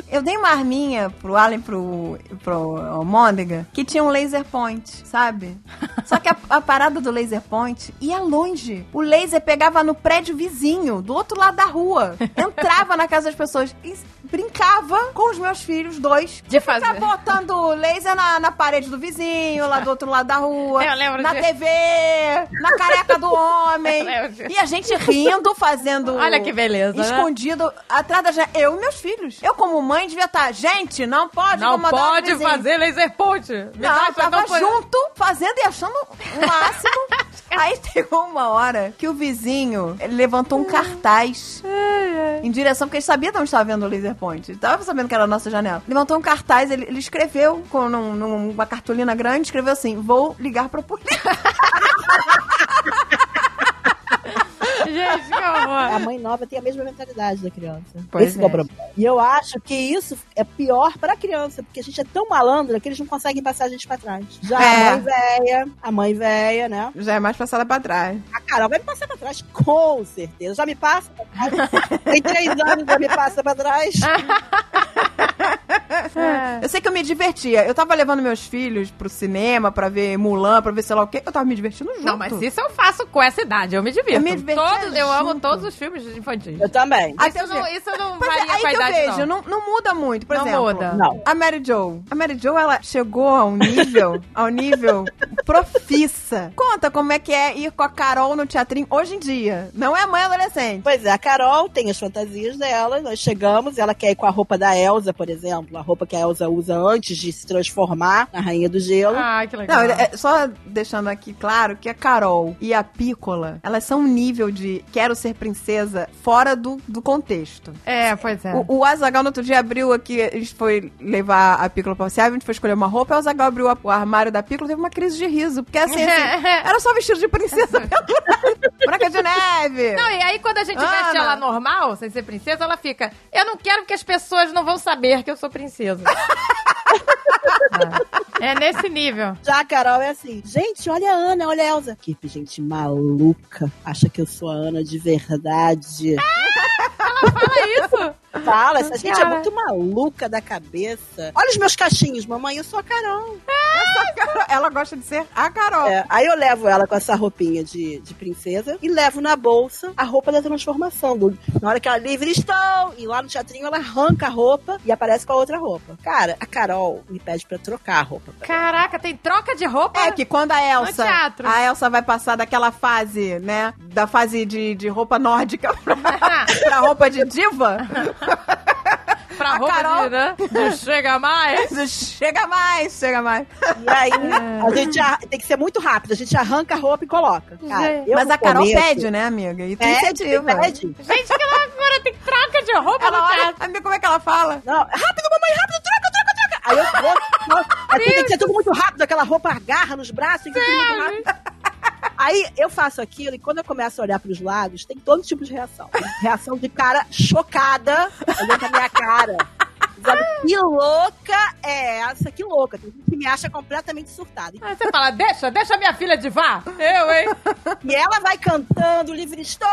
Eu dei uma arminha pro e pro, pro Almôndega que tinha um laser point, sabe? Só que a, a parada do laser point ia longe. O laser pegava no prédio vizinho, do outro lado da rua. Entrava na casa das pessoas e brincava com os meus filhos, dois. De fazer. botando laser na, na parede do vizinho, lá do outro lado da rua. Eu lembro Na disso. TV, na careca do homem. Disso. E a gente rindo, fazendo. Olha que beleza, né? Escondido atrás da janela. Eu e meus filhos. Eu, como mãe, devia estar. Gente, não pode Não pode vizinho." fazer laser dá Não, tava junto, fazendo e achando o máximo. Aí chegou uma hora que o vizinho levantou um cartaz em direção, porque ele sabia de onde estava vendo o laser point. Ele tava sabendo que era a nossa janela. Levantou um cartaz, ele, ele escreveu com num- numa cartolina grande, escreveu assim: vou ligar pra polícia. Gente, que A mãe nova tem a mesma mentalidade da criança. Pois Esse que é o é. problema. E eu acho que isso é pior pra criança, porque a gente é tão malandra que eles não conseguem passar a gente pra trás. Já É. a mãe velha, a mãe velha, né? Já é mais passada pra trás. A Carol vai me passar pra trás, com certeza. Já me passa pra trás. Tem três anos, já me passa pra trás. Eu sei que eu me divertia. Eu tava levando meus filhos pro cinema pra ver Mulan, pra ver sei lá o quê. Eu tava me divertindo junto. Não, mas isso eu faço com essa idade. Eu me divirto. Eu me Todos, eu amo todos os filmes infantis. Eu também. Até Isso não, isso não Pois é, varia aí com a que eu idade, vejo, não. não. Não, muda muito. Por Não exemplo, muda. Não. a Mary Jo. A Mary Jo, ela chegou a um nível, ao nível profissa. Conta como é que é ir com a Carol no teatrinho hoje em dia. Não é mãe adolescente. Pois é, a Carol tem as fantasias dela, nós chegamos, ela quer ir com a roupa da Elsa, por exemplo, a roupa que a Elsa usa antes de se transformar na Rainha do Gelo. Ai, que legal. Não, é- só deixando aqui claro que a Carol e a Piccola, elas são um nível de quero ser princesa fora do, do contexto. É, pois é. O, o Azagal no outro dia abriu aqui, a gente foi levar a Piccola pra passear, a gente foi escolher uma roupa, e o Azagal abriu a- o armário da Piccola teve uma crise de riso. Porque assim, assim era só vestido de princesa pendurado. Não, e aí quando a gente Ana. veste ela normal, sem ser princesa, ela fica. Eu não quero que as pessoas não vão saber que eu sou princesa. é. É nesse nível. Já a Carol é assim, gente, olha a Ana, olha a Elsa. Que gente maluca, acha que eu sou a Ana de verdade. Fala isso. Fala, essa gente é Cara. muito maluca da cabeça. Olha os meus cachinhos, mamãe, eu sou a Carol. Essa Carol- ela gosta de ser a Carol. É, aí eu levo ela com essa roupinha de, de princesa e levo na bolsa a roupa da transformação. Do- na hora que ela livre estou! E lá no teatrinho ela arranca a roupa e aparece com a outra roupa. Cara, a Carol me pede pra trocar a roupa. Caraca, tem troca de roupa? É que quando a Elsa, a Elsa vai passar daquela fase, né, da fase de, de roupa nórdica pra, pra roupa de diva, pra a roupa Carol- de, né? Não chega mais. chega mais, chega mais. E aí a gente ar- tem que ser muito rápido. A gente arranca a roupa e coloca. Cara, Mas a Carol começo- pede, né, amiga? E tem iniciativa. pede. Gente, que loucura, tem troca de roupa Ela no olha, teatro. amiga, como é que ela fala? Não, rápido, mamãe, rápido, troca. Aí eu vou. Aí tem que ser tudo muito rápido, aquela roupa agarra nos braços, tem que ser tudo muito rápido. Aí eu faço aquilo e quando eu começo a olhar pros lados, tem todo tipo de reação. Reação de cara chocada, olhando pra minha cara. Dizendo, que louca é essa? Que louca. Tem gente que me acha completamente surtada. Aí você fala, deixa, deixa minha filha de vá. Eu, hein? E ela vai cantando, livre estou,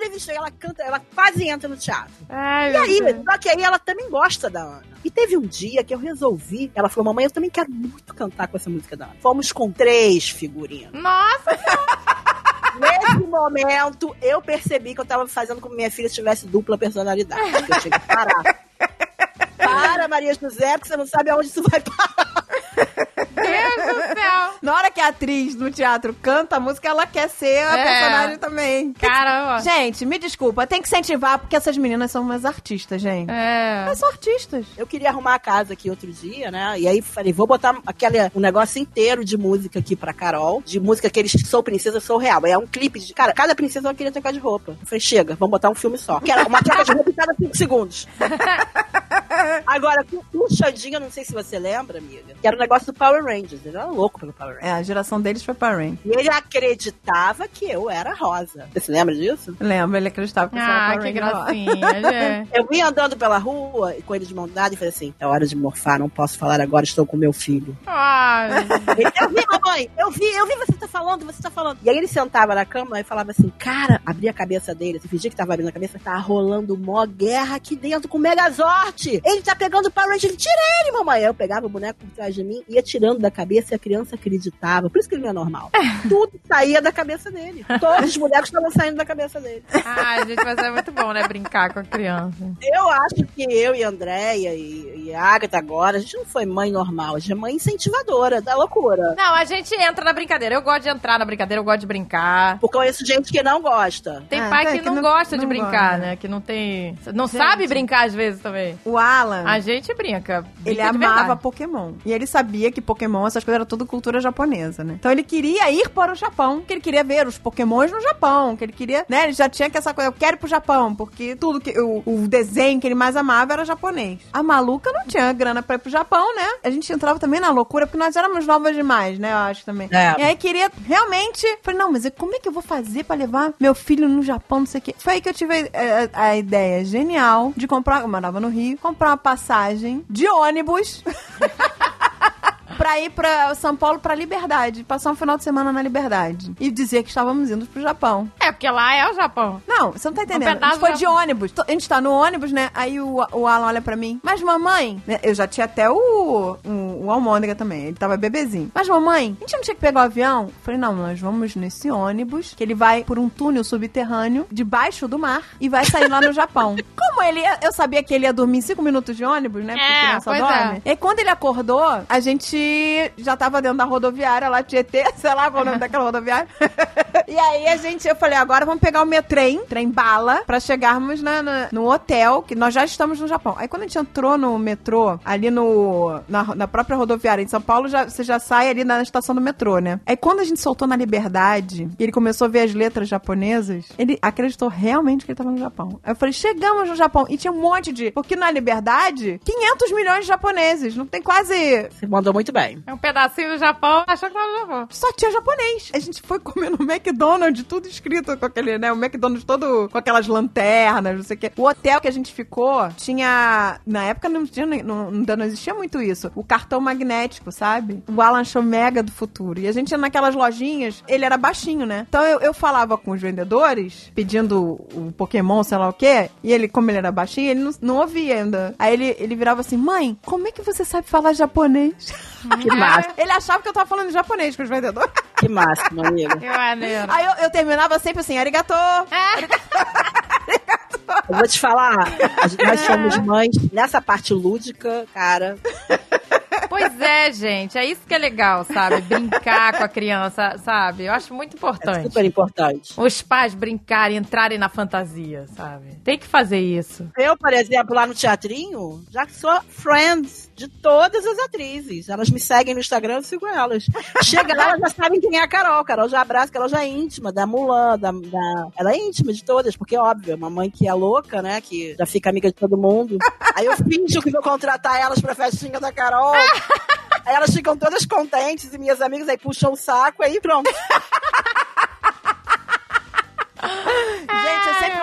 livre estou. E ela canta, ela quase entra no teatro. Ai, E aí, Deus. só que aí ela também gosta da Ana. E teve um dia que eu resolvi. Ela falou: Mamãe, eu também quero muito cantar com essa música da Ana. Fomos com três figurinos. Nossa, Nesse momento, eu percebi que eu tava fazendo como minha filha tivesse dupla personalidade. Eu tinha que parar. Para, Maria José, porque você não sabe aonde isso vai parar. Deus do céu. Na hora que a atriz no teatro canta a música, ela quer ser a É. personagem também. Caramba. Gente, me desculpa, tem que incentivar, porque essas meninas são umas artistas, gente. É. Elas são artistas. Eu queria arrumar a casa aqui outro dia, né? E aí falei, vou botar aquele, um negócio inteiro de música aqui pra Carol. De música que eles sou princesa, sou real. Aí É um clipe de. Cara, cada princesa ela queria trocar de roupa. Eu falei, chega, vamos botar um filme só. Quero uma troca de roupa em cada cinco segundos. Agora, com o Xandinho, eu não sei se você lembra, amiga, que era o negócio do Power Rangers. Ele era louco pelo Power Rangers. É, a geração deles foi Power Rangers. E ele acreditava que eu era rosa. Você se lembra disso? Lembra, ele acreditava que você era Ah, Power que Ranger. gracinha, gente. Eu vim andando pela rua com ele de mão dada e falei assim: é hora de morfar, não posso falar agora, estou com meu filho. Ele, eu vi, mamãe, eu vi, eu vi você tá falando, você tá falando. E aí ele sentava na cama e falava assim, cara, abria a cabeça dele, você fingia que tava abrindo a cabeça, tá rolando mó guerra aqui dentro com o Megazord. Ele tá pegando o Power Ranger, tira ele, mamãe. Aí eu pegava o boneco por trás de mim, ia tirando da cabeça e a criança acreditava. Por isso que ele não é normal. Tudo saía da cabeça dele. Todos os bonecos estavam saindo da cabeça dele. Ai, gente, mas é muito bom, né? Brincar com a criança. Eu acho que eu e a Andréia e, e a Agatha agora, a gente não foi mãe normal, a gente é mãe incentivadora da loucura. Não, a gente entra na brincadeira. Eu gosto de entrar na brincadeira, eu gosto de brincar. Porque eu conheço gente que não gosta. Tem Ah, pai tá, que, que não, não- gosta de não brincar, gosta. né? Que não tem. Não sabe brincar às vezes também. O Alan, A gente brinca. ele brinca de amava verdade. Pokémon. E ele sabia que Pokémon, essas coisas, era tudo cultura japonesa, né? Então ele queria ir para o Japão, que ele queria ver os Pokémons no Japão, que ele queria, né? Ele já tinha que essa coisa, eu quero ir pro Japão, porque tudo que o, o desenho que ele mais amava era japonês. A maluca não tinha grana pra ir pro Japão, né? A gente entrava também na loucura, porque nós éramos novas demais, né? Eu acho também. É. E aí queria realmente. Falei, não, mas como é que eu vou fazer pra levar meu filho no Japão, não sei o quê? Foi aí que eu tive é, a ideia genial de comprar, eu morava no Rio, comprar uma passagem de ônibus. Pra ir pra São Paulo pra Liberdade, passar um final de semana na Liberdade. E dizer que estávamos indo pro Japão. É, porque lá é o Japão. Não, você não tá entendendo. A pedaço gente foi de ônibus. A gente tá no ônibus, né? Aí o, o Alan olha pra mim. Mas mamãe... né, Eu já tinha até o, o, o Almôndega também. Ele tava bebezinho. Mas mamãe, a gente não tinha que pegar o avião? Eu falei, não, nós vamos nesse ônibus, que ele vai por um túnel subterrâneo, debaixo do mar, e vai sair lá no Japão. Como ele ia- Eu sabia que ele ia dormir cinco minutos de ônibus, né? Porque É, criança pois dorme. E aí, quando ele acordou, a gente já tava dentro da rodoviária lá, Tietê, sei lá qual é o nome daquela rodoviária. e aí a gente, eu falei, agora vamos pegar o metrem, trem bala, pra chegarmos na, na- no hotel, que nós já estamos no Japão. Aí quando a gente entrou no metrô, ali no, na, na própria rodoviária em São Paulo, já, você já sai ali na estação do metrô, né? Aí quando a gente soltou na Liberdade, e ele começou a ver as letras japonesas, ele acreditou realmente que ele tava no Japão. Aí eu falei, chegamos no Japão. E tinha um monte de... Porque na Liberdade, 500 milhões de japoneses. Não tem quase Você mandou muito bem. É um pedacinho do Japão, achou que tava no Japão. só tinha japonês. A gente foi comer no McDonald's, tudo escrito com aquele, né? O McDonald's todo com aquelas lanternas, não sei o quê. O hotel que a gente ficou tinha. Na época não, tinha, não, não existia muito isso. O cartão magnético, sabe? O Alan achou mega do futuro. E a gente ia naquelas lojinhas, ele era baixinho, né? Então eu, eu falava com os vendedores, pedindo o Pokémon, sei lá o quê. E ele, como ele era baixinho, ele não, não ouvia ainda. Aí ele, ele virava assim: mãe, como é que você sabe falar japonês? Que máximo, Ele achava que eu tava falando japonês com os vendedores. que máximo, amiga. Que maneiro. Aí eu, eu terminava sempre assim, arigato. Eu vou te falar, nós somos mães nessa parte lúdica, cara. Pois é, gente. É isso que é legal, sabe? Brincar com a criança, sabe? Eu acho muito É importante. super importante. Os pais brincarem, entrarem na fantasia, sabe? Tem que fazer isso. Eu, por exemplo, lá no teatrinho, já sou friends de todas as atrizes. Elas me seguem no Instagram, eu sigo elas. Chega lá, elas já sabem quem é a Carol. Carol já abraça, Carol já é íntima, da Mulan, da, da- Ela é íntima de todas, porque, óbvio, é uma mãe que é louca, né? Que já fica amiga de todo mundo. Aí eu finjo que vou contratar elas pra festinha da Carol. Aí elas ficam todas contentes e minhas amigas aí puxam o saco, aí pronto.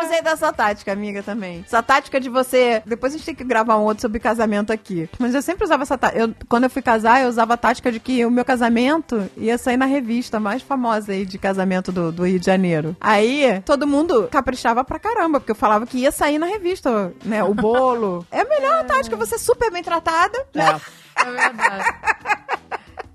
Usei dessa tática, amiga, também. Essa tática de você. Depois a gente tem que gravar um outro sobre casamento aqui. Mas eu sempre usava essa tática. Eu, quando eu fui casar, eu usava a tática de que o meu casamento ia sair na revista mais famosa aí de casamento do, do Rio de Janeiro. Aí, todo mundo caprichava pra caramba, porque eu falava que ia sair na revista, né? O bolo. É a melhor tática, você é super bem tratada, né? É. É verdade.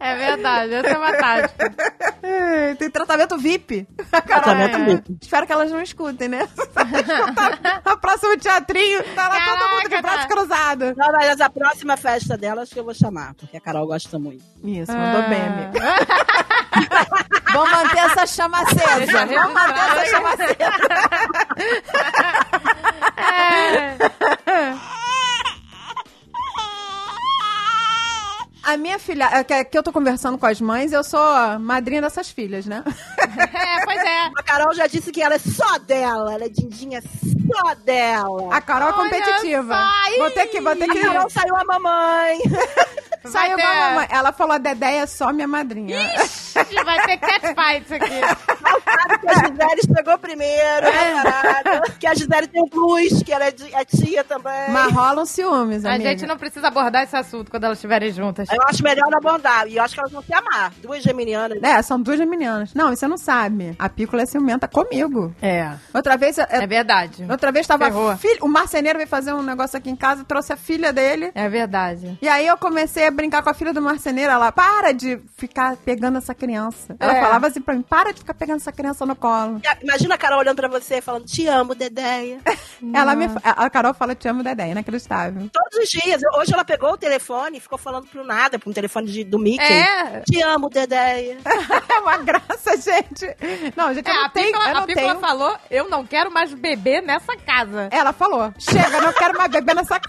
É verdade, essa é uma tática. É, Tem tratamento VIP. A Carol, Tratamento é. VIP. Espero que elas não escutem, né? a próximo teatrinho, tá lá todo mundo de Caraca, braço tá. cruzado. Não, mas a próxima festa delas que eu vou chamar, porque a Carol gosta muito. Isso, mandou Ah. bem, amiga. Vamos manter essa chama acesa. Vamos manter essa chama acesa. A minha filha, é que que eu tô conversando com as mães, eu sou a madrinha dessas filhas, né? É, pois é. A Carol já disse que ela é só dela, ela é dindinha só dela. A Carol é Olha competitiva. só, Vou ter que, vou ter A que. Carol saiu a mamãe. Saiu ter- igual a mamãe. Ela falou: a Dedé é só minha madrinha. Ixi, Vai ter catfight isso aqui. Sabe que a Gisele chegou primeiro, né, parada? Que a Gisele tem plus, que ela é, di- é tia também. Mas rolam ciúmes, A amiga. gente não precisa abordar esse assunto quando elas estiverem juntas. Eu acho melhor não abordar. E eu acho que elas vão se amar. Duas geminianas. É, são duas geminianas. Não, você não sabe. A Pícola é ciumenta comigo. É. Outra vez, é- É verdade. outra vez tava a filha, o marceneiro veio fazer um negócio aqui em casa, trouxe a filha dele. É verdade. E aí eu comecei brincar com a filha do marceneiro, ela, para de ficar pegando essa criança. Ela É. falava assim pra mim, para de ficar pegando essa criança no colo. Imagina a Carol olhando pra você e falando, te amo, Dedéia. Ela me, a Carol fala, te amo, Dedé, inacreditável. Todos os dias. Hoje ela pegou o telefone e ficou falando pro nada, pro um telefone de, do Mickey. É. Te amo, Dedéia. É uma graça, gente. Não, gente, É, eu não a tenho, Pícola, eu não a Pícola tenho. falou, eu não quero mais beber nessa casa. Ela falou, chega, eu não quero mais beber nessa... Que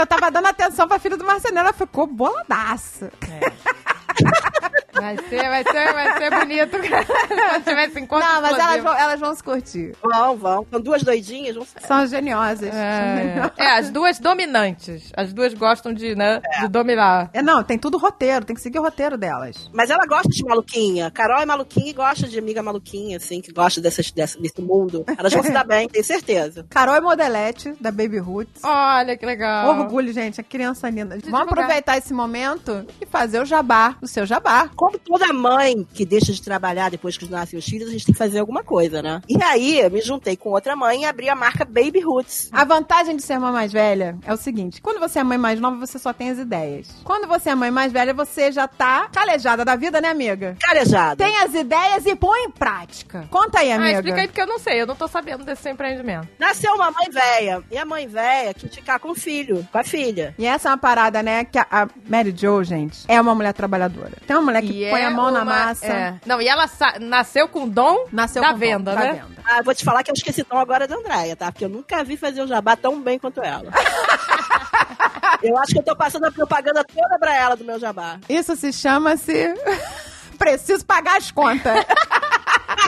eu tava dando atenção pra filha do marceneiro, ela ficou boladaça. Vai ser, vai ser, vai ser bonito quando tiver esse encontro Não, mas elas vão, elas vão se curtir. Vão, vão. São duas doidinhas. Vão... São geniosas. É, é, as duas dominantes. As duas gostam de, né, de dominar. É, não, tem tudo roteiro, tem que seguir o roteiro delas. Mas ela gosta de maluquinha. Carol é maluquinha e gosta de amiga maluquinha, assim, que gosta dessas, dessa, desse mundo. Elas vão se dar bem, tenho certeza. Carol é modelete, da Baby Roots. Olha que legal. Orgulho, gente, a criança linda. Vamos divulgar. aproveitar esse momento e fazer o jabá, o seu jabá. Como toda mãe que deixa de trabalhar depois que nascem os filhos, a gente tem que fazer alguma coisa, né? E aí, eu me juntei com outra mãe e abri a marca Baby Roots. A vantagem de ser mãe mais velha é o seguinte: quando você é mãe mais nova, você só tem as ideias. Quando você é mãe mais velha, você já tá calejada da vida, né, amiga? Calejada. Tem as ideias e põe em prática. Conta aí, Ah, amiga. explica aí porque eu não sei, eu não tô sabendo desse seu empreendimento. Nasceu uma mãe velha. E a mãe velha quis ficar com o filho, com a filha. E essa é uma parada, né? Que a, a Mary Jo, gente, é uma mulher trabalhadora. Tem uma mulher que E põe é a mão na uma- massa. é. Não, e ela sa- nasceu com o dom Nasceu da com venda, dom, né? Da venda. Ah, vou te falar que eu esqueci tão agora da Andréia, tá? Porque eu nunca vi fazer o jabá tão bem quanto ela. eu acho que eu tô passando a propaganda toda pra ela do meu jabá. Isso se chama-se. Preciso pagar as contas.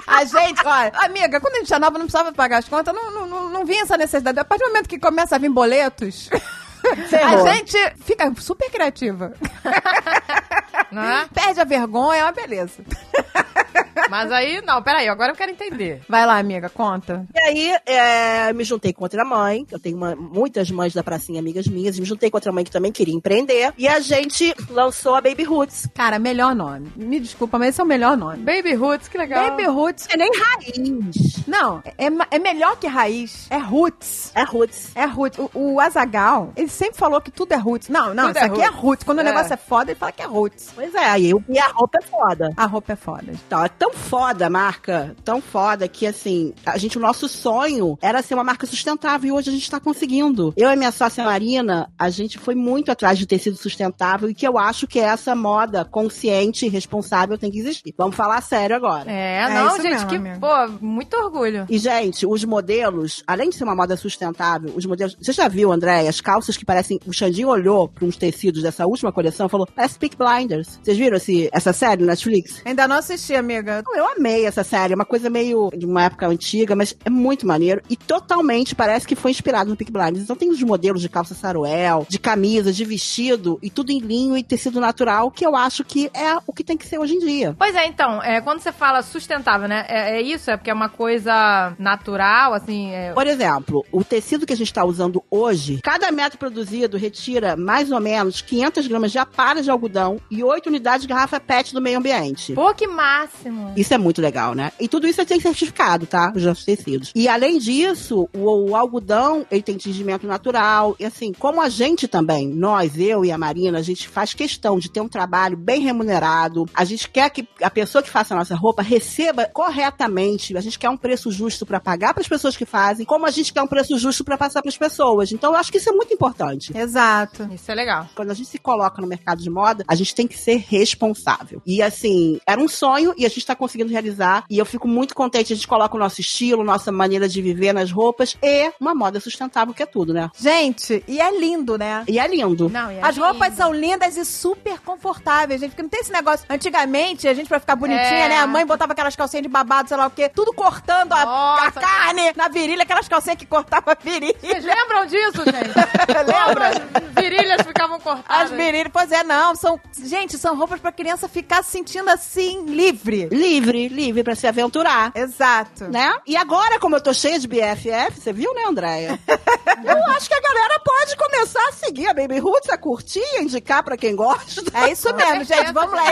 A gente, olha, amiga, quando a gente é nova, não precisava pagar as contas, não, não, não, não vinha essa necessidade. A partir do momento que começa a vir boletos. A gente fica super criativa. Não é? Perde a vergonha, é uma beleza. Mas aí, não, peraí, agora eu quero entender. Vai lá, amiga, conta. E aí, é, me juntei com outra mãe, eu tenho uma- muitas mães da pracinha amigas minhas, me juntei com outra mãe que também queria empreender, e a gente lançou a Baby Roots. Cara, melhor nome. Me desculpa, mas esse é o melhor nome. Baby Roots, que legal. Baby Roots. É nem raiz, Não, é, é melhor que raiz. É roots. é Roots. É roots. O, o Azagal, ele sempre falou que tudo é roots. Não, não, Tudo isso é aqui é roots. roots. Quando o É. negócio é foda, ele fala que é roots. Pois é, aí eu- e a roupa é foda. A roupa é foda. Então, é tão foda a marca, tão foda que assim, a gente, o nosso sonho era ser uma marca sustentável e hoje a gente tá conseguindo. Eu e minha sócia Marina, a gente foi muito atrás de tecido sustentável e que eu acho que essa moda consciente e responsável tem que existir. Vamos falar sério agora. É, É não, isso gente, mesmo, que, amiga. pô, muito orgulho. E, gente, os modelos, além de ser uma moda sustentável, os modelos. Você já viu, André, as calças que parecem. O Xandinho olhou para uns tecidos dessa última coleção e falou: parece Peak Blinders. Vocês viram esse, essa série no Netflix? Ainda não assisti, amiga. Eu amei essa série, é uma coisa meio de uma época antiga, mas é muito maneiro e totalmente parece que foi inspirado no Peak Blinders. Então tem os modelos de calça saruel, de camisa, de vestido e tudo em linho e tecido natural, que eu acho que é o que tem que ser hoje em dia. Pois é, então, é, quando você fala sustentável, né? É, é isso? É porque é uma coisa natural, assim. é- Por exemplo, o tecido que a gente está usando hoje, cada metro produzido retira mais ou menos 500 gramas de aparas de algodão e 8 unidades de garrafa PET do meio ambiente. Pô, que máximo. Isso é muito legal, né? E tudo isso tem certificado, tá? Os nossos tecidos. E além disso, o, o algodão, ele tem tingimento natural. E assim, como a gente também, nós, eu e a Marina, a gente faz questão de ter um trabalho bem remunerado. A gente quer que a pessoa que faça a nossa roupa receba corretamente. A gente quer um preço justo para pagar para as pessoas que fazem, como a gente quer um preço justo para passar para as pessoas. Então, eu acho que isso é muito importante. Exato. Isso é legal. Quando a gente se coloca no mercado de moda, a gente tem que ser responsável. E assim, era um sonho e a gente tá conseguindo realizar. E eu fico muito contente. A gente coloca o nosso estilo, nossa maneira de viver nas roupas e uma moda sustentável, que é tudo, né? Gente, e é lindo, né? E é lindo. Não, e é As roupas lindo. são lindas e super confortáveis, gente. Porque não tem esse negócio. Antigamente, a gente, pra ficar bonitinha, É. né? A mãe botava aquelas calcinhas de babado, sei lá o quê. Tudo cortando a, a carne na virilha, aquelas calcinhas que cortavam a virilha. Vocês lembram disso, gente? Lembra? As virilhas ficavam cortadas. As virilhas, pois é, não. São, gente, são roupas pra criança ficar se sentindo assim, livre. Livre, livre pra se aventurar. Exato. Né? E agora, como eu tô cheia de BFF, você viu, né, Andréia? eu acho que a galera pode começar a seguir a Baby Roots, a curtir, a indicar pra quem gosta. É isso mesmo, gente. Vamos lá.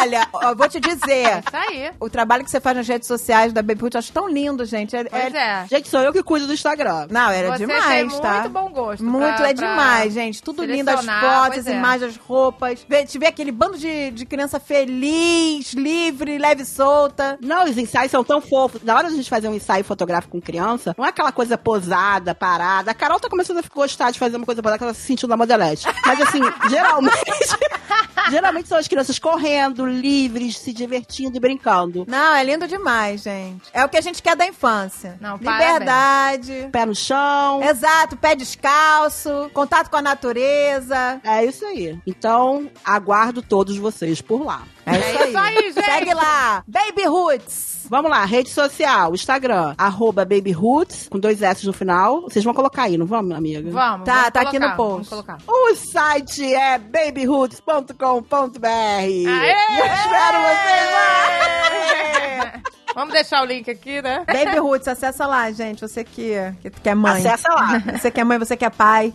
Olha, eu vou te dizer. Isso aí. O trabalho que você faz nas redes sociais da Baby Hood, eu acho tão lindo, gente. É- Pois é- é. Gente, sou eu que cuido do Instagram. Não, era Você demais, tem tá? muito bom gosto. Muito, pra- é pra demais, gente. Tudo lindo, as fotos, as é. imagens, as roupas. Vê, vê aquele bando de, de criança feliz, livre, leve e solta. Não, os ensaios são tão fofos. Na hora de a gente fazer um ensaio fotográfico com criança, não é aquela coisa posada, parada. A Carol tá começando a gostar de fazer uma coisa posada que ela se sentiu na modelete. Mas assim, geralmente. geralmente são as crianças correndo, livres, se divertindo e brincando. Não, é lindo demais, gente. É o que a gente quer da infância. Não, Liberdade. Pé no chão. Exato, pé descalço, contato com a natureza. É isso aí. Então, aguardo todos vocês por lá. É É isso aí, gente. Segue lá, Baby Roots. Vamos lá, rede social, Instagram, arroba BabyRoots, com dois S no final. Vocês vão colocar aí, não vamos, amiga? Vamos. Tá, vamos tá aqui colocar, no vamos post. colocar. O site é babyroots.com.br. Aê! eu espero vocês lá. Vamos deixar o link aqui, né? Baby Roots, acessa lá, gente. Você que, que, que é mãe. Acessa lá. Você que é mãe, você que é pai.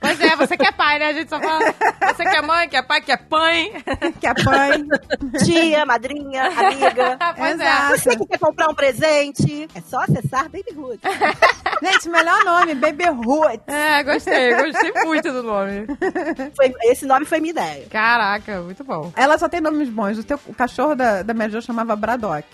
Pois é, você que é pai, né? A gente só fala. Você que é mãe, que é pai, que é pai. que é pai. Tia, madrinha, amiga. pois é. Exato. Você que quer comprar um presente, é só acessar Baby Roots. Gente, melhor nome, Baby Roots. É, gostei, gostei muito do nome. Foi- esse nome foi minha ideia. Caraca, muito bom. Ela só tem nomes bons. O, teu, o cachorro da, da Mary Jo chamava Braddock.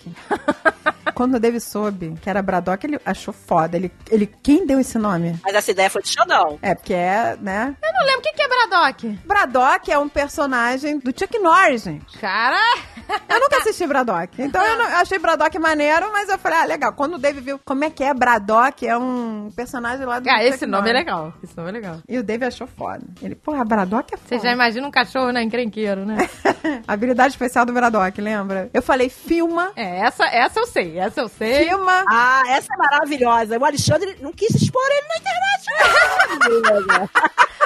Quando o David soube que era Braddock, ele achou foda. Ele, ele, quem deu esse nome? Mas essa ideia foi de Xandão. É, porque é, né? Eu não lembro o que que é Braddock. Braddock é um personagem do Chuck Norris, gente. Cara. Eu nunca assisti Braddock. Então eu, não- eu achei Braddock maneiro, mas eu falei, ah, legal. Quando o David viu como é que é Braddock, é um personagem lá do Ah, Chuck esse nome é Norris. legal. Esse nome é legal. E o David achou foda. Ele, porra, Braddock é Você foda. já imagina um cachorro, né? Encrenqueiro, né? Habilidade especial do Braddock, lembra? Eu falei, filma, É, essa, essa eu sei. Essa eu sei. filma. Ah, essa é maravilhosa. O Alexandre não quis expor ele na internet. não.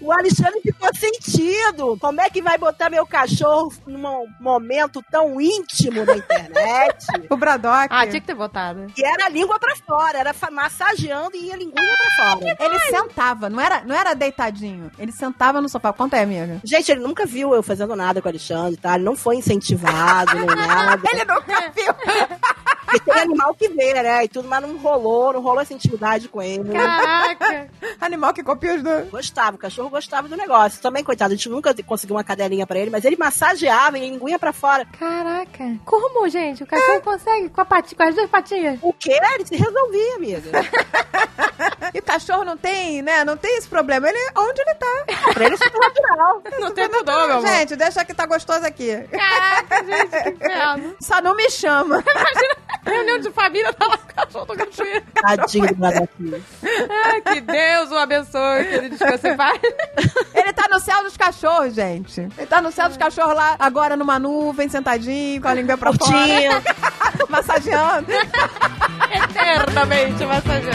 O Alexandre ficou sentido. Como é que vai botar meu cachorro num momento tão íntimo na internet? O Braddock. Ah, tinha que ter botado. E era a língua pra fora, era massageando e ia a linguinha pra fora. Ele sentava, não era, não era deitadinho. Ele sentava no sofá. Conta aí, amiga. Gente, ele nunca viu eu fazendo nada com o Alexandre, tá? Ele não foi incentivado nem nada. Ele nunca viu. Porque tem animal que vê, né? E tudo, mas não rolou, não rolou essa intimidade com ele. Caraca. Animal que copia os dois. Gostava, o cachorro gostava do negócio. Também, coitado, a gente nunca conseguiu uma cadelinha pra ele, mas ele massageava e linguinha pra fora. Caraca. Como, gente? O cachorro consegue com, a pati, com as duas patinhas? O quê? Ele se resolvia, amiga. E o cachorro não tem, né? Não tem esse problema. Ele, onde ele tá? pra ele é super natural. Não tem tudo, meu amor. Gente, deixa que tá gostoso aqui. Caraca, gente, que inferno. Só não me chama. Reunião de família, tá lá com o cachorro do cachoeiro. Tadinho do. Ai, que Deus o abençoe, que ele descanse em paz. Ele tá no céu dos cachorros, gente. Ele tá no céu dos cachorros lá, agora numa nuvem, sentadinho, com a língua pra fora, Curtinho. massageando. Eternamente massageando.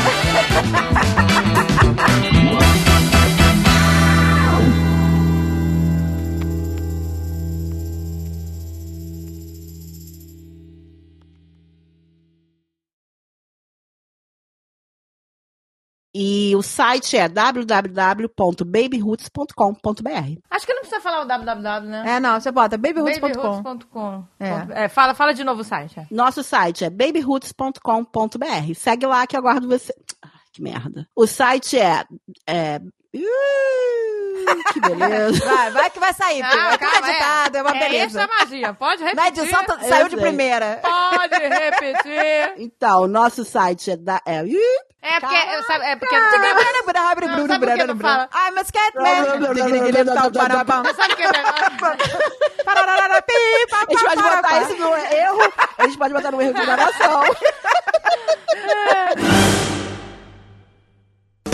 E o site é www.babyroots.com.br. Acho que não precisa falar o www, né? É, não, você bota babyroots.com. Babyroots.com. É. É, fala, fala de novo o site. é. Nosso site é babyroots.com.br. Segue lá que eu aguardo você. Ah, que merda. O site é. é... Que beleza. Vai, vai que vai sair, pô. É tudo calma, editado, é, uma é beleza. essa magia. Pode repetir. Na edição tá- saiu de primeira. Pode repetir. Então, nosso site é. Da... é... É porque, eu sabe, é porque... Não, sabe por que não fala? Ai, mas Catman. Sabe o que é? A gente pode botar esse no erro. A gente pode botar no erro de gravação.